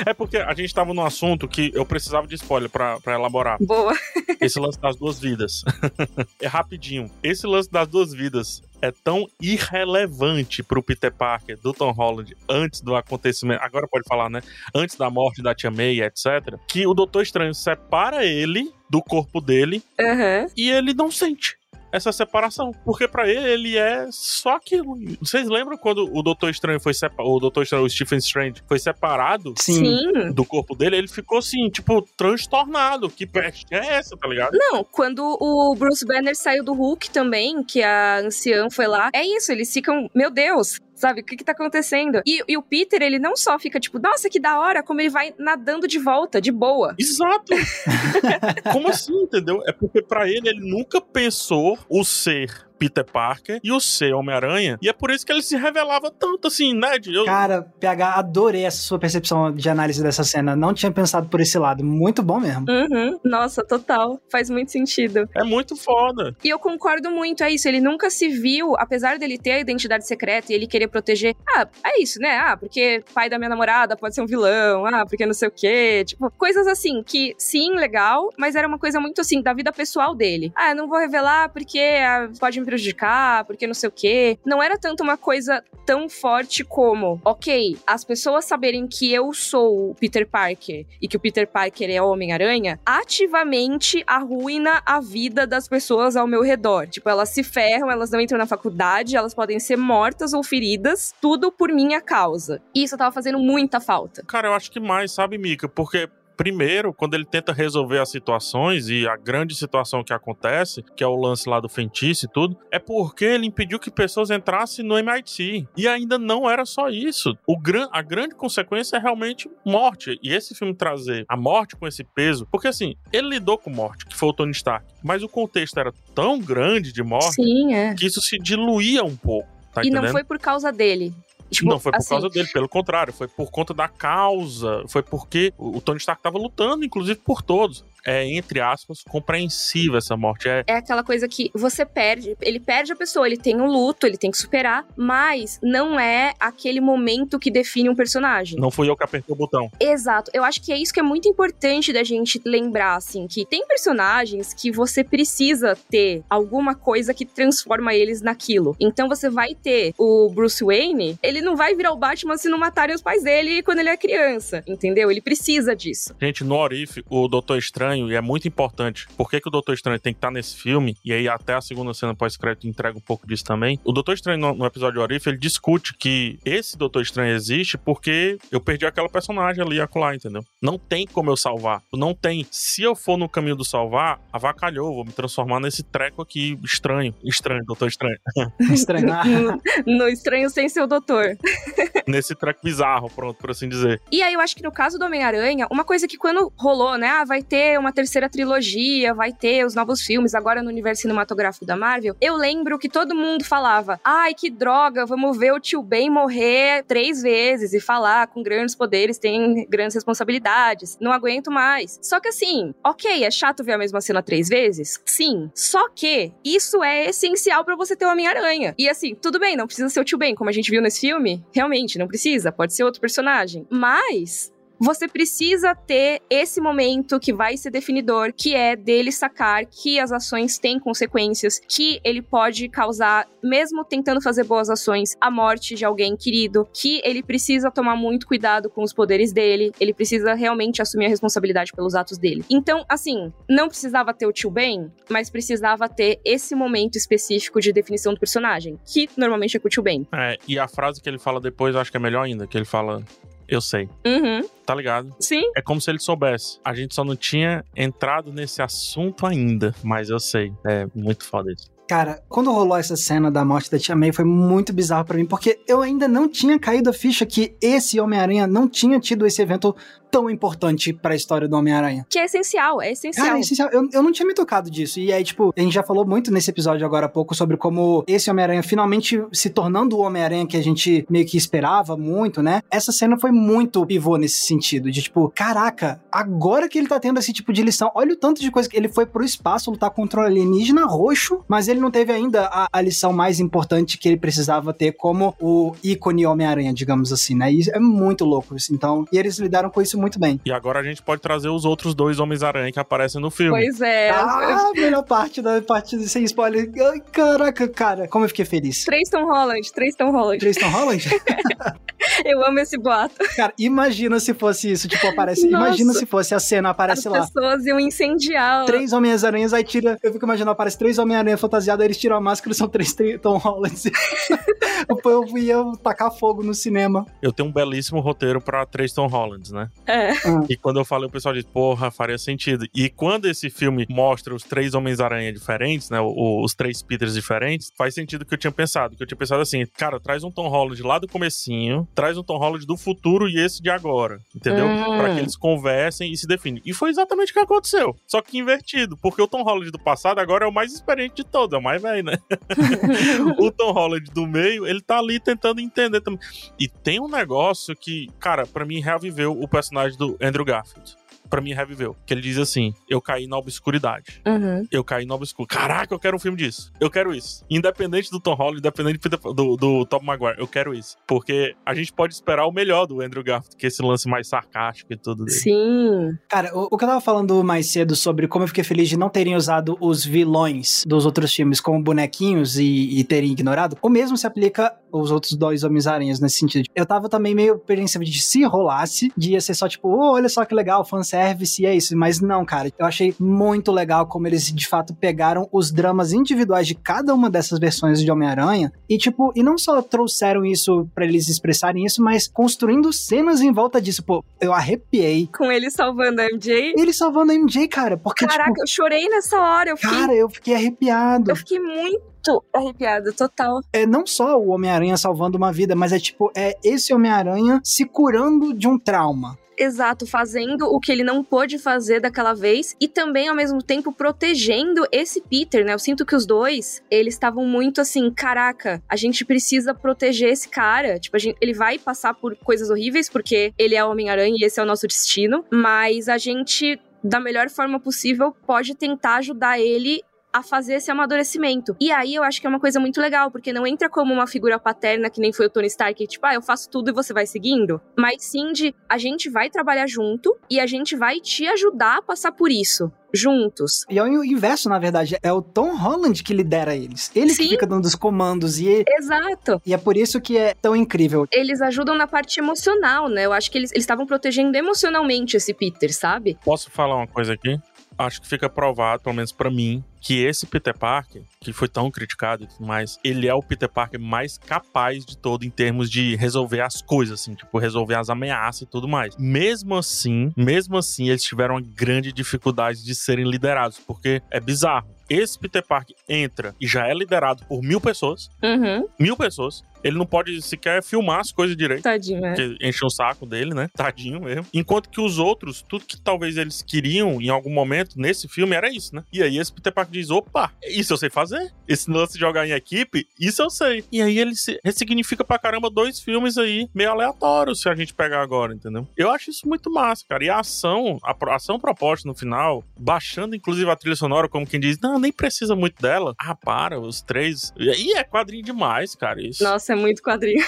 É porque a gente tava num assunto que eu precisava de spoiler pra, pra elaborar. Boa! Esse lance das duas vidas. é rapidinho. Esse lance das duas vidas é tão irrelevante pro Peter Parker do Tom Holland antes do acontecimento. Agora pode falar, né? Antes da morte da Tia May, etc. Que o Doutor Estranho separa ele do corpo dele Aham. e ele não sente essa separação. Porque pra ele, ele é só aquilo. Vocês lembram quando o Doutor Estranho foi separado, o Doutor Estranho, o Stephen Strange, foi separado Sim. Sim. do corpo dele? Ele ficou assim, tipo, transtornado. Que peste é essa, tá ligado? Não, quando o Bruce Banner saiu do Hulk também, que a anciã foi lá, é isso, eles ficam, meu Deus, sabe, o que que tá acontecendo? E, e o Peter, ele não só fica tipo, nossa, que da hora, como ele vai nadando de volta, de boa. Exato! Como assim, entendeu? É porque pra ele, ele nunca pensou o ser Peter Parker e o ser Homem-Aranha. E é por isso que ele se revelava tanto assim, né? Eu, Cara, PH, adorei essa sua percepção de análise dessa cena. Não tinha pensado por esse lado. Muito bom mesmo. Uhum, nossa, total, faz muito sentido. É muito foda. E eu concordo muito, é isso, ele nunca se viu, apesar dele ter a identidade secreta e ele querer proteger, ah, é isso, né? Ah, porque pai da minha namorada pode ser um vilão, ah, porque não sei o quê, tipo, coisas assim, que sim, legal, mas era uma coisa muito assim, da vida pessoal dele. Ah, eu não vou revelar porque ah, pode me prejudicar, porque não sei o quê. Não era tanto uma coisa tão forte como, ok, as pessoas saberem que eu sou o Peter Parker e que o Peter Parker é o Homem-Aranha, ativamente arruina a vida das pessoas ao meu redor. Tipo, elas se ferram, elas não entram na faculdade, elas podem ser mortas ou feridas, tudo por minha causa. Isso tava fazendo muita falta. Cara, eu acho que mais, sabe, Mika? Porque. Primeiro, quando ele tenta resolver as situações e a grande situação que acontece, que é o lance lá do feitiço e tudo, é porque ele impediu que pessoas entrassem no MIT. E ainda não era só isso. O gran a grande consequência é realmente morte. E esse filme trazer a morte com esse peso, porque assim, ele lidou com morte, que foi o Tony Stark, mas o contexto era tão grande de morte Sim, é. que isso se diluía um pouco. Tá e entendendo? não foi por causa dele. Tipo, não foi por assim, causa dele, pelo contrário, foi por conta da causa, foi porque o Tony Stark tava lutando, inclusive, por todos. É, entre aspas, compreensível essa morte. É, É aquela coisa que você perde, ele perde a pessoa, ele tem um luto, ele tem que superar, mas não é aquele momento que define um personagem. não fui eu que apertei o botão. Exato. Eu acho que é isso que é muito importante da gente lembrar, assim, que tem personagens que você precisa ter alguma coisa que transforma eles naquilo. Então você vai ter o Bruce Wayne, ele não vai virar o Batman se não matarem os pais dele quando ele é criança, entendeu? Ele precisa disso. Gente, no Orif, o Doutor Estranho, Estranho, e é muito importante, por que, que o Doutor Estranho tem que estar nesse filme, e aí até a segunda cena pós-crédito entrega um pouco disso também. O Doutor Estranho, no, no episódio Orif, ele discute que esse Doutor Estranho existe porque eu perdi aquela personagem ali, acolá, entendeu? Não tem como eu salvar. Não tem. Se eu for no caminho do salvar, avacalhou, vou me transformar nesse treco aqui estranho. Estranho, Doutor Estranho. Estranho. no, no estranho sem ser o doutor. nesse treco bizarro, pronto, por assim dizer. E aí eu acho que no caso do Homem-Aranha, uma coisa que quando rolou, né, ah, vai ter uma terceira trilogia, vai ter os novos filmes agora no universo cinematográfico da Marvel, eu lembro que todo mundo falava: "Ai, que droga, vamos ver o tio Ben morrer três vezes e falar com grandes poderes tem grandes responsabilidades. Não aguento mais". Só que assim, OK, é chato ver a mesma cena três vezes? Sim. Só que isso é essencial para você ter o Homem-Aranha. E assim, tudo bem, não precisa ser o tio Ben, como a gente viu nesse filme. Realmente, não precisa, pode ser outro personagem. Mas você precisa ter esse momento que vai ser definidor, que é dele sacar que as ações têm consequências, que ele pode causar, mesmo tentando fazer boas ações, a morte de alguém querido, que ele precisa tomar muito cuidado com os poderes dele, ele precisa realmente assumir a responsabilidade pelos atos dele. Então, assim, não precisava ter o tio Ben, mas precisava ter esse momento específico de definição do personagem, que normalmente é com o tio Ben. É, e a frase que ele fala depois eu acho que é melhor ainda, que ele fala eu sei. Uhum. Tá ligado? Sim. É como se ele soubesse. A gente só não tinha entrado nesse assunto ainda, mas eu sei. É muito foda isso. Cara, quando rolou essa cena da morte da Tia May foi muito bizarro para mim, porque eu ainda não tinha caído a ficha que esse Homem-Aranha não tinha tido esse evento tão importante para a história do Homem-Aranha. Que é essencial, é essencial. Cara, é essencial. Eu, eu não tinha me tocado disso. E aí, tipo, a gente já falou muito nesse episódio agora há pouco sobre como esse Homem-Aranha finalmente se tornando o Homem-Aranha que a gente meio que esperava muito, né? Essa cena foi muito pivô nesse sentido. De tipo, caraca, agora que ele tá tendo esse tipo de lição, olha o tanto de coisa que ele foi pro espaço lutar contra o alienígena roxo, mas ele não teve ainda a, a lição mais importante que ele precisava ter como o ícone Homem-Aranha, digamos assim, né? E é muito louco isso. Então, e eles lidaram com isso muito bem. E agora a gente pode trazer os outros dois Homens-Aranha que aparecem no filme. Pois é. Ah, a melhor parte da parte sem spoiler. Ai, caraca, cara, como eu fiquei feliz. Três Tom Holland, três Tom Holland. Três Tom Holland? eu amo esse boato. Cara, imagina se fosse isso, tipo, aparece. Nossa. Imagina se fosse a cena, aparece As lá. pessoas iam incendiar. Três Homens-Aranhas, aí tira. Eu fico imaginando, aparece três Homem-Aranha fantasiados, aí eles tiram a máscara e são três, Tom Hollands. eu ia tacar fogo no cinema. Eu tenho um belíssimo roteiro pra três Tom Hollands, né? É. E quando eu falei, o pessoal diz, porra, faria sentido. E quando esse filme mostra os três Homens-Aranha diferentes, né? Os três Peters diferentes, faz sentido o que eu tinha pensado. Que eu tinha pensado assim, cara, traz um Tom Holland lá do comecinho, traz um Tom Holland do futuro e esse de agora, entendeu? Hum. Pra que eles conversem e se definem. E foi exatamente o que aconteceu. Só que invertido, porque o Tom Holland do passado agora é o mais experiente de todos, é o mais velho, né? o Tom Holland do meio, ele tá ali tentando entender também. E tem um negócio que, cara, pra mim reviveu o personagem do Andrew Garfield. Pra mim reviveu. Que ele diz assim: Eu caí na obscuridade. Uhum. Eu caí na obscuridade. Caraca, eu quero um filme disso. Eu quero isso. Independente do Tom Holland, independente do, do, do Tom Maguire, eu quero isso. Porque a gente pode esperar o melhor do Andrew Garfield, que é esse lance mais sarcástico e tudo dele. Sim. Cara, o, o que eu tava falando mais cedo sobre como eu fiquei feliz de não terem usado os vilões dos outros filmes como bonequinhos e, e terem ignorado, o mesmo se aplica aos outros dois Homens-Aranhas nesse sentido. Eu tava também meio apreensivo de se rolasse, de ia ser só tipo, oh, olha só que legal, fanservice e é isso. Mas não, cara, eu achei muito legal como eles de fato pegaram os dramas individuais de cada uma dessas versões de Homem-Aranha e tipo, e não só trouxeram isso pra eles expressarem isso, mas construindo cenas em volta disso. Pô, eu arrepiei Com ele salvando a MJ. ele salvando a MJ, cara, porque, Caraca, tipo, eu chorei nessa hora. Eu fiquei, cara, eu fiquei arrepiado. eu fiquei muito arrepiada, total. É não só o Homem-Aranha salvando uma vida, mas é tipo, é esse Homem-Aranha se curando de um trauma. Exato, fazendo o que ele não pôde fazer daquela vez e também ao mesmo tempo protegendo esse Peter, né? Eu sinto que os dois, eles estavam muito assim, caraca, a gente precisa proteger esse cara. Tipo, gente, ele vai passar por coisas horríveis porque ele é o Homem-Aranha e esse é o nosso destino, mas a gente da melhor forma possível pode tentar ajudar ele a fazer esse amadurecimento. E aí eu acho que é uma coisa muito legal, porque não entra como uma figura paterna que nem foi o Tony Stark, que tipo, ah, eu faço tudo e você vai seguindo. Mas sim de a gente vai trabalhar junto e a gente vai te ajudar a passar por isso. Juntos. E é o inverso, na verdade, é o Tom Holland que lidera eles. Ele que Sim. fica dando os comandos e, Exato. e é por isso que é tão incrível. Eles ajudam na parte emocional, né? Eu acho que eles eles estavam protegendo emocionalmente esse Peter, sabe? Posso falar uma coisa aqui? Acho que fica provado, pelo menos pra mim, que esse Peter Parker, que foi tão criticado e tudo mais, ele é o Peter Parker mais capaz de todo em termos de resolver as coisas, assim, tipo, resolver as ameaças e tudo mais. Mesmo assim, mesmo assim, eles tiveram uma grande dificuldade de serem liderados, porque é bizarro. Esse Peter Parker entra e já é liderado por mil pessoas. Uhum. Mil pessoas. Ele não pode sequer filmar as coisas direito. Tadinho, é. Porque enche o saco dele, né? Tadinho mesmo. Enquanto que os outros, tudo que talvez eles queriam em algum momento nesse filme era isso, né? E aí esse Peter Parker diz: opa, isso eu sei fazer. Esse lance de jogar em equipe, isso eu sei. E aí ele se ressignifica pra caramba dois filmes aí, meio aleatórios, se a gente pegar agora, entendeu? Eu acho isso muito massa, cara. E a ação, a ação proposta no final, baixando inclusive a trilha sonora, como quem diz, não, nem precisa muito dela. Ah, para, os três. E é quadrinho demais, cara, isso. Nossa, é muito quadrinho.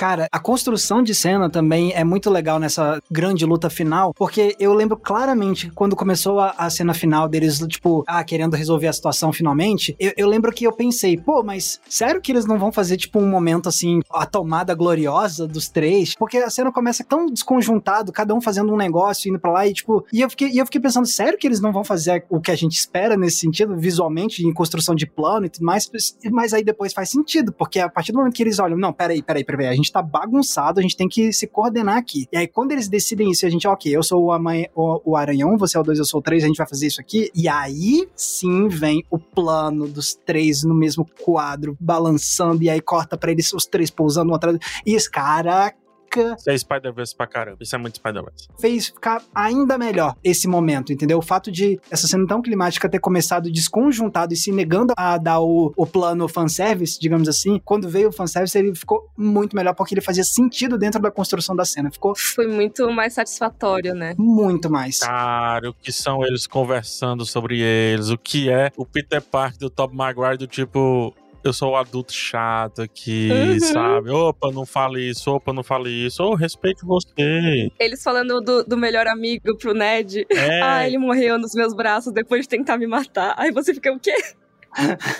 Cara, a construção de cena também é muito legal nessa grande luta final, porque eu lembro claramente quando começou a, a cena final deles, tipo, ah, querendo resolver a situação finalmente, eu, eu lembro que eu pensei, pô, mas sério que eles não vão fazer, tipo, um momento assim, a tomada gloriosa dos três? Porque a cena começa tão desconjuntado, cada um fazendo um negócio, indo pra lá, e tipo, e eu fiquei, e eu fiquei pensando, sério que eles não vão fazer o que a gente espera nesse sentido, visualmente, em construção de plano e tudo mais? Mas aí depois faz sentido, porque a partir do momento que eles olham, não, peraí, peraí, peraí, a gente tá bagunçado, a gente tem que se coordenar aqui. E aí, quando eles decidem isso, a gente, ok, eu sou o, amanhã, o, o Aranhão, você é o 2, eu sou o 3, a gente vai fazer isso aqui. E aí sim vem o plano dos três no mesmo quadro, balançando, e aí corta pra eles os três pousando um atrás. E esse cara. Isso é Spider-Verse pra caramba. Isso é muito Spider-Verse. fez ficar ainda melhor esse momento, entendeu? O fato de essa cena tão climática ter começado desconjuntado e se negando a dar o, o plano fanservice, digamos assim, quando veio o fanservice ele ficou muito melhor porque ele fazia sentido dentro da construção da cena. Ficou Foi muito mais satisfatório, né? muito mais. Cara, o que são eles conversando sobre eles? O que é o Peter Parker do Tobey Maguire do tipo... Eu sou o adulto chato aqui, Uhum. sabe? Opa, não fale isso, opa, não fale isso. Oh, respeite você. Eles falando do, do melhor amigo pro Ned. É, Ah, ele morreu nos meus braços depois de tentar me matar. Aí você fica, o quê?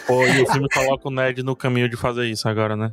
pô, e o filme coloca o Ned no caminho de fazer isso agora, né?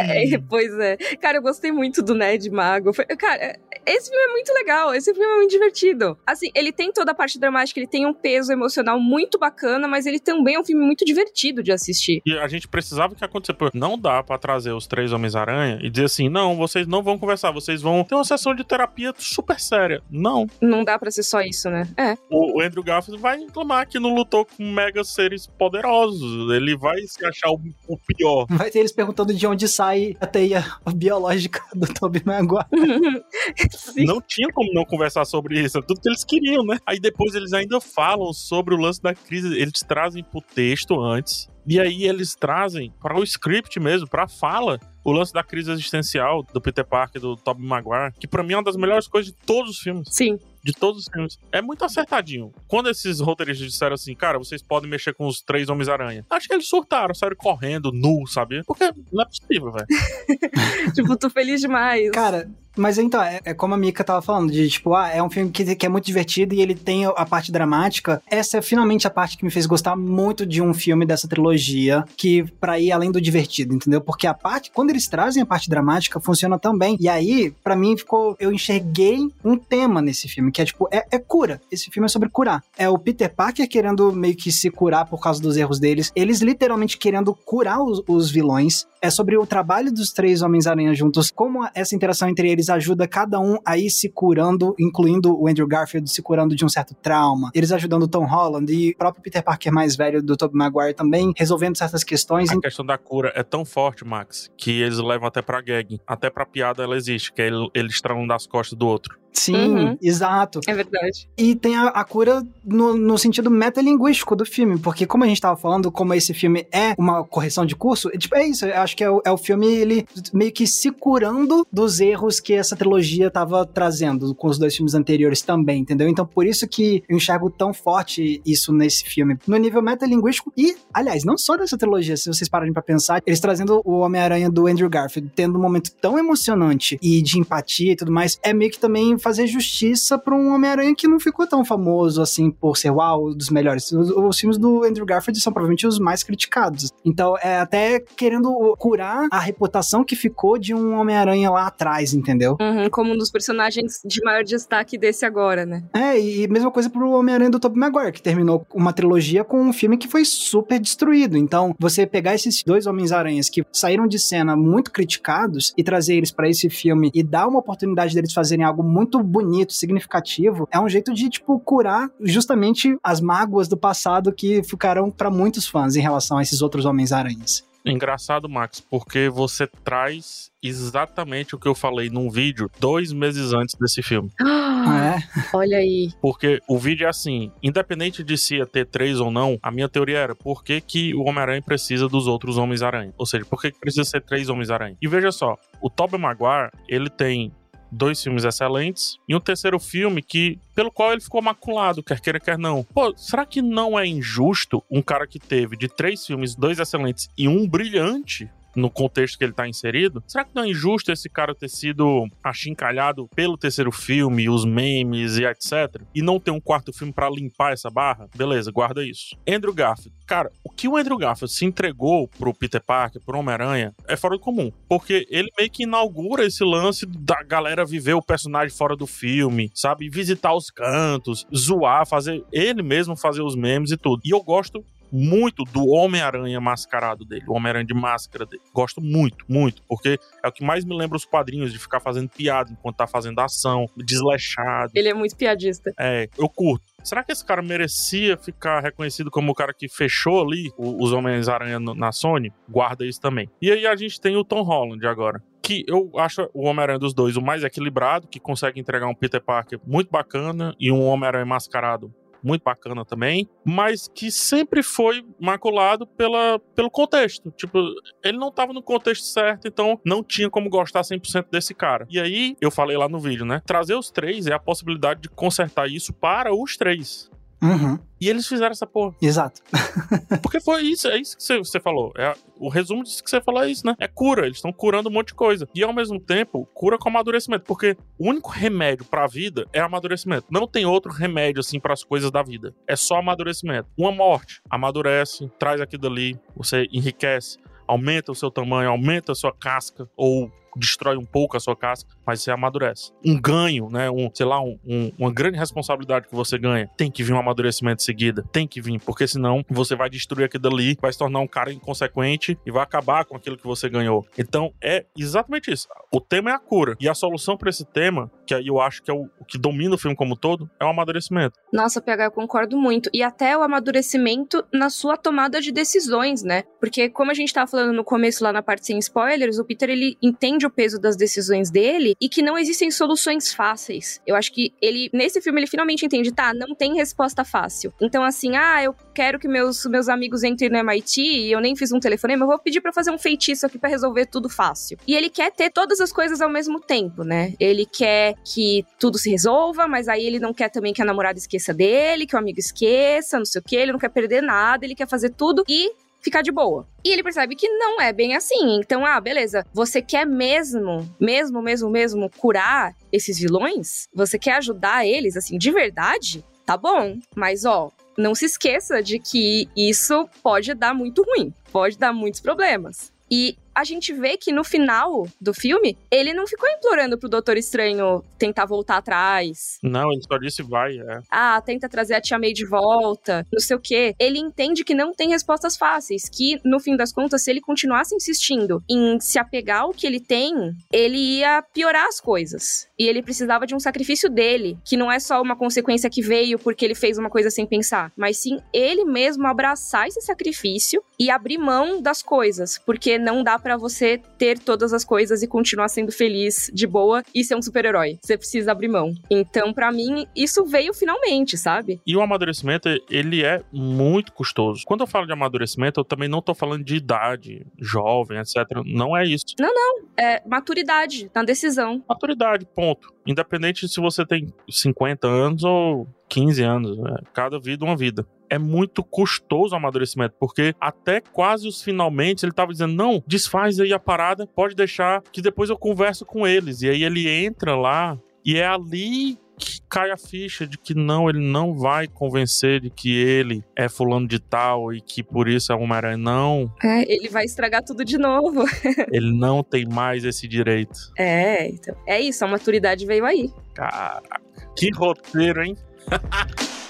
É, pois é. Cara, eu gostei muito do Ned Mago. Foi- cara, esse filme é muito legal. Esse filme é muito divertido. Assim, ele tem toda a parte dramática, ele tem um peso emocional muito bacana, mas ele também é um filme muito divertido de assistir. E a gente precisava que acontecesse. Não dá pra trazer os três Homens-Aranha e dizer assim: não, vocês não vão conversar, vocês vão ter uma sessão de terapia super séria. Não. Não dá pra ser só isso, né? É. O, o Andrew Garfield vai reclamar que não lutou com mega seres poderosos. Ele vai se achar o, o pior. Vai ter eles perguntando de onde sai a teia biológica do Tobey Maguire. Sim. Não tinha como não conversar sobre isso. É tudo que eles queriam, né? Aí depois eles ainda falam sobre o lance da crise. Eles trazem pro texto antes. E aí eles trazem para o script mesmo, pra fala, o lance da crise existencial do Peter Parker, do Tobey Maguire, que pra mim é uma das melhores coisas de todos os filmes. Sim. De todos os filmes. É muito acertadinho. Quando esses roteiristas disseram assim, cara, vocês podem mexer com os três Homens-Aranha. Acho que eles surtaram, saíram correndo, nu, sabe? Porque não é possível, velho. tipo, tô feliz demais. Cara, mas então, é, é como a Mika tava falando, de tipo, ah, é um filme que, que é muito divertido e ele tem a parte dramática. Essa é finalmente a parte que me fez gostar muito de um filme dessa trilogia, que pra ir além do divertido, entendeu? Porque a parte, quando eles trazem a parte dramática, funciona também. E aí, pra mim, ficou. Eu enxerguei um tema nesse filme, que é tipo, é, é cura. Esse filme é sobre curar. É o Peter Parker querendo meio que se curar por causa dos erros deles. Eles literalmente querendo curar os, os vilões. É sobre o trabalho dos três Homens-Aranha juntos, como essa interação entre eles ajuda cada um a ir se curando, incluindo o Andrew Garfield se curando de um certo trauma. Eles ajudando o Tom Holland e o próprio Peter Parker mais velho do Tobey Maguire também resolvendo certas questões. A questão da cura é tão forte, Max, que eles levam até pra gag. Até pra piada ela existe, que é ele, ele das costas do outro. Sim, Uhum. exato. É verdade. E tem a, a cura no, no sentido metalinguístico do filme, porque como a gente tava falando, como esse filme é uma correção de curso, é, tipo, é isso, eu acho que é o, é o filme, ele meio que se curando dos erros que essa trilogia tava trazendo com os dois filmes anteriores também, entendeu? Então por isso que eu enxergo tão forte isso nesse filme, no nível metalinguístico e, aliás, não só dessa trilogia, se vocês pararem pra pensar, eles trazendo o Homem-Aranha do Andrew Garfield, tendo um momento tão emocionante e de empatia e tudo mais, é meio que também fazer justiça pra um Homem-Aranha que não ficou tão famoso assim por ser uau, um dos melhores. Os, os filmes do Andrew Garfield são provavelmente os mais criticados. Então, é até querendo curar a reputação que ficou de um Homem-Aranha lá atrás, entendeu? Uhum, como um dos personagens de maior destaque desse agora, né? É, e mesma coisa pro Homem-Aranha do Tobey Maguire, que terminou uma trilogia com um filme que foi super destruído. Então, você pegar esses dois Homens-Aranhas que saíram de cena muito criticados e trazer eles para esse filme e dar uma oportunidade deles fazerem algo muito bonito, significativo, é um jeito de, tipo, curar justamente as mágoas do passado que ficaram para muitos fãs em relação a esses outros Homens-Aranhas. Engraçado, Max, porque você traz exatamente o que eu falei num vídeo dois meses antes desse filme. Ah, é? Olha aí. Porque o vídeo é assim, independente de se ia ter três ou não, a minha teoria era por que, que o Homem-Aranha precisa dos outros Homens-Aranha? Ou seja, por que, que precisa ser três Homens-Aranha? E veja só, o Tobey Maguire, ele tem dois filmes excelentes e um terceiro filme que pelo qual ele ficou maculado, quer queira quer não. Pô, será que não é injusto um cara que teve de três filmes, dois excelentes e um brilhante no contexto que ele tá inserido, será que não é injusto esse cara ter sido achincalhado pelo terceiro filme, os memes e etc, e não ter um quarto filme para limpar essa barra? Beleza, guarda isso. Andrew Garfield. Cara, o que o Andrew Garfield se entregou pro Peter Parker, pro Homem-Aranha, é fora do comum, porque ele meio que inaugura esse lance da galera viver o personagem fora do filme, sabe? Visitar os cantos, zoar, fazer ele mesmo fazer os memes e tudo. E eu gosto muito do Homem-Aranha mascarado dele, o Homem-Aranha de máscara dele. Gosto muito, muito, porque é o que mais me lembra os quadrinhos, de ficar fazendo piada enquanto tá fazendo ação, desleixado. Ele é muito piadista. É, eu curto. Será que esse cara merecia ficar reconhecido como o cara que fechou ali os Homens-Aranha na Sony? Guarda isso também. E aí a gente tem o Tom Holland agora que eu acho o Homem-Aranha dos dois o mais equilibrado, que consegue entregar um Peter Parker muito bacana e um Homem-Aranha mascarado muito bacana também, mas que sempre foi maculado pela, pelo contexto. Tipo, ele não tava no contexto certo, então não tinha como gostar 100% desse cara. E aí, eu falei lá no vídeo, né? Trazer os três é a possibilidade de consertar isso para os três. Uhum. E eles fizeram essa porra. Exato. Porque foi isso, é isso que você, falou. É, o resumo disso que você falou é isso, né? É cura. Eles estão curando um monte de coisa. E ao mesmo tempo, cura com amadurecimento. Porque o único remédio pra vida é amadurecimento. Não tem outro remédio, assim, para as coisas da vida. É só amadurecimento. Uma morte, amadurece, traz aquilo dali, você enriquece aumenta o seu tamanho, aumenta a sua casca, ou destrói um pouco a sua casca, mas você amadurece. Um ganho, né? Um, sei lá, um, um, uma grande responsabilidade que você ganha, tem que vir um amadurecimento em seguida. Tem que vir, porque senão você vai destruir aquilo ali, vai se tornar um cara inconsequente e vai acabar com aquilo que você ganhou. Então é exatamente isso. O tema é a cura. E a solução para esse tema, que aí eu acho que é o, o que domina o filme como todo, é o amadurecimento. Nossa, PH, eu concordo muito. E até o amadurecimento na sua tomada de decisões, né? Porque, como a gente tava falando no começo, lá na parte sem spoilers, o Peter ele entende o peso das decisões dele e que não existem soluções fáceis. Eu acho que ele, nesse filme, ele finalmente entende, tá, não tem resposta fácil. Então, assim, ah, eu quero que meus, meus amigos entrem no MIT e eu nem fiz um telefonema, eu vou pedir para fazer um feitiço aqui para resolver tudo fácil. E ele quer ter todas as coisas ao mesmo tempo, né? Ele quer que tudo se resolva, mas aí ele não quer também que a namorada esqueça dele, que o amigo esqueça, não sei o que, ele não quer perder nada, ele quer fazer tudo e ficar de boa. E ele percebe que não é bem assim. Então, ah, beleza, você quer mesmo, mesmo, mesmo, mesmo curar esses vilões? Você quer ajudar eles, assim, de verdade? Tá bom, mas ó, não se esqueça de que isso pode dar muito ruim, pode dar muitos problemas. E a gente vê que no final do filme, ele não ficou implorando pro Doutor Estranho tentar voltar atrás. Não, ele só disse vai, é. Ah, tenta trazer a Tia May de volta, não sei o quê. Ele entende que não tem respostas fáceis, que no fim das contas, se ele continuasse insistindo em se apegar ao que ele tem, ele ia piorar as coisas. E ele precisava de um sacrifício dele, que não é só uma consequência que veio porque ele fez uma coisa sem pensar, mas sim ele mesmo abraçar esse sacrifício e abrir mão das coisas, porque não dá para você ter todas as coisas e continuar sendo feliz, de boa e ser um super-herói. Você precisa abrir mão. Então, para mim, isso veio finalmente, sabe? E o amadurecimento, ele é muito custoso. Quando eu falo de amadurecimento, eu também não tô falando de idade, jovem, etc. Não é isso. Não, não. É maturidade na decisão. Maturidade, ponto. Independente se você tem 50 anos ou 15 anos. Né? Cada vida uma vida. É muito custoso o amadurecimento, porque até quase os finalmente ele tava dizendo: não, desfaz aí a parada, pode deixar que depois eu converso com eles. E aí ele entra lá E é ali que cai a ficha de que não, ele não vai convencer de que ele é fulano de tal e que por isso é Homem-Aranha. Não, É, ele vai estragar tudo de novo. ele não tem mais esse direito. É, então. É isso, a maturidade veio aí. Caraca, que roteiro, hein?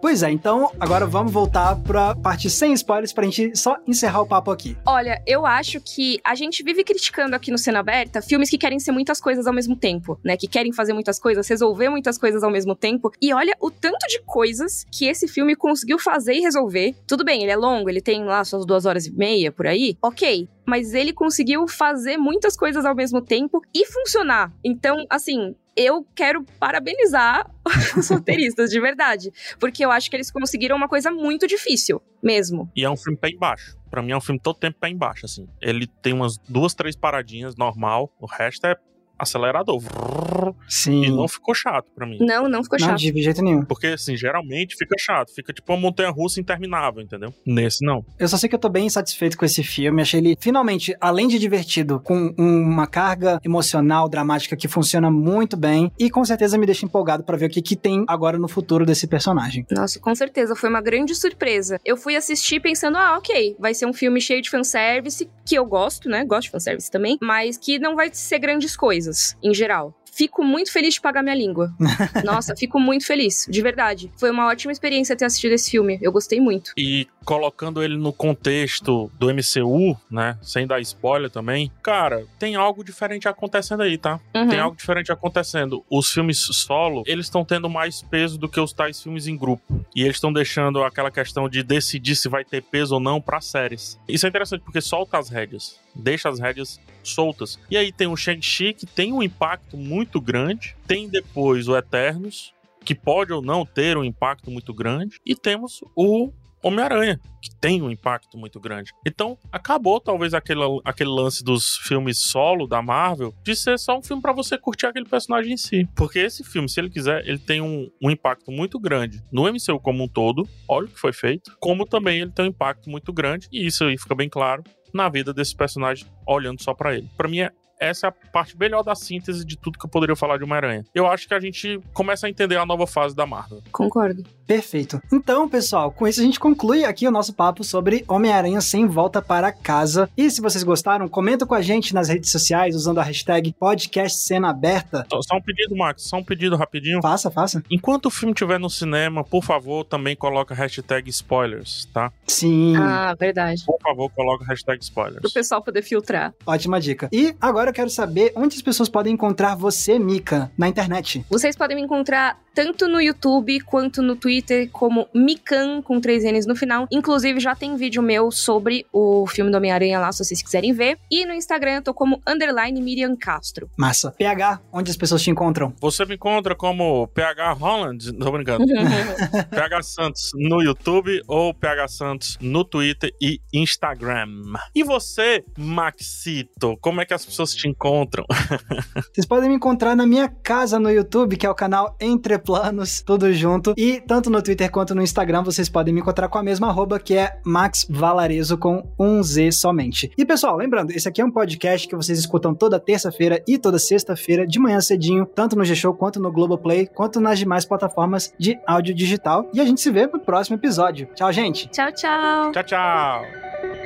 Pois é, então agora vamos voltar pra parte sem spoilers pra gente só encerrar o papo aqui. Olha, eu acho que a gente vive criticando aqui no Cena Aberta filmes que querem ser muitas coisas ao mesmo tempo, né? Que querem fazer muitas coisas, resolver muitas coisas ao mesmo tempo. E olha o tanto de coisas que esse filme conseguiu fazer e resolver. Tudo bem, ele é longo, ele tem lá suas duas horas e meia por aí. Ok. Mas ele conseguiu fazer muitas coisas ao mesmo tempo e funcionar. Então, assim, eu quero parabenizar os roteiristas, de verdade. Porque eu acho que eles conseguiram uma coisa muito difícil, mesmo. E é um filme pé embaixo. Pra mim é um filme todo tempo pé embaixo, assim. Ele tem umas duas, três paradinhas normal, o resto é acelerador. Sim. E não ficou chato pra mim. Não, não ficou Não, chato. de jeito nenhum. Porque, assim, geralmente fica chato. Fica tipo uma montanha russa interminável, entendeu? Nesse, não. Eu só sei que eu tô bem satisfeito com esse filme. Achei ele, finalmente, além de divertido, com uma carga emocional, dramática que funciona muito bem. E com certeza me deixa empolgado pra ver o que, que tem agora no futuro desse personagem. Nossa, com certeza, foi uma grande surpresa. Eu fui assistir pensando, ah, ok, vai ser um filme cheio de fanservice, que eu gosto, né? Gosto de fanservice também, mas que não vai ser grandes coisas, em geral. Fico muito feliz de pagar minha língua. Nossa, fico muito feliz, de verdade. Foi uma ótima experiência ter assistido esse filme. Eu gostei muito. E colocando ele no contexto do MCU, né? Sem dar spoiler também. Cara, tem algo diferente acontecendo aí, tá? Uhum. Tem algo diferente acontecendo. Os filmes solo, eles estão tendo mais peso do que os tais filmes em grupo. E eles estão deixando aquela questão de decidir se vai ter peso ou não para séries. Isso é interessante porque solta as rédeas. Deixa as rédeas soltas. E aí tem o Shang-Chi, que tem um impacto muito grande. Tem depois o Eternos, que pode ou não ter um impacto muito grande. E temos o Homem-Aranha, que tem um impacto muito grande. Então, acabou talvez aquele, aquele lance dos filmes solo da Marvel de ser só um filme pra você curtir aquele personagem em si. Porque esse filme, se ele quiser, ele tem um, um impacto muito grande no MCU como um todo, olha o que foi feito, como também ele tem um impacto muito grande, e isso aí fica bem claro na vida desse personagem olhando só pra ele. Pra mim é essa é a parte melhor da síntese de tudo que eu poderia falar de Homem-Aranha. Eu acho que a gente começa a entender a nova fase da Marvel. Concordo. Perfeito. Então, pessoal, com isso a gente conclui aqui o nosso papo sobre Homem-Aranha sem volta para casa. E se vocês gostaram, comenta com a gente nas redes sociais usando a hashtag podcast cena aberta. Só, só um pedido, Max, só um pedido rapidinho. Faça, faça. Enquanto o filme estiver no cinema, por favor, também coloca a hashtag spoilers, tá? Sim, Ah, verdade. Por favor, coloca a hashtag Pro spoilers. pessoal poder filtrar. ótima dica. E agora eu quero saber onde as pessoas podem encontrar você, Mika, na internet. Vocês podem me encontrar tanto no YouTube quanto no Twitter como Mikan com três N's no final. Inclusive já tem vídeo meu sobre o filme do Homem-Aranha lá, se vocês quiserem ver. E no Instagram eu tô como underline Miriam Castro. Massa. PH, onde as pessoas te encontram? Você me encontra como PH Holland, tô brincando, PH Santos no YouTube ou PH Santos no Twitter e Instagram. E você, Maxito, como é que as pessoas te encontram? Vocês podem me encontrar na minha casa no YouTube, que é o canal Entre Planos, tudo junto. E tanto no Twitter quanto no Instagram vocês podem me encontrar com a mesma arroba, que é Max Valarezo com um Z somente. E pessoal, lembrando, esse aqui é um podcast que vocês escutam toda terça-feira e toda sexta-feira de manhã cedinho, tanto no G-Show quanto no Globoplay, quanto nas demais plataformas de áudio digital. E a gente se vê no próximo episódio. Tchau, gente! Tchau, tchau. Tchau, tchau!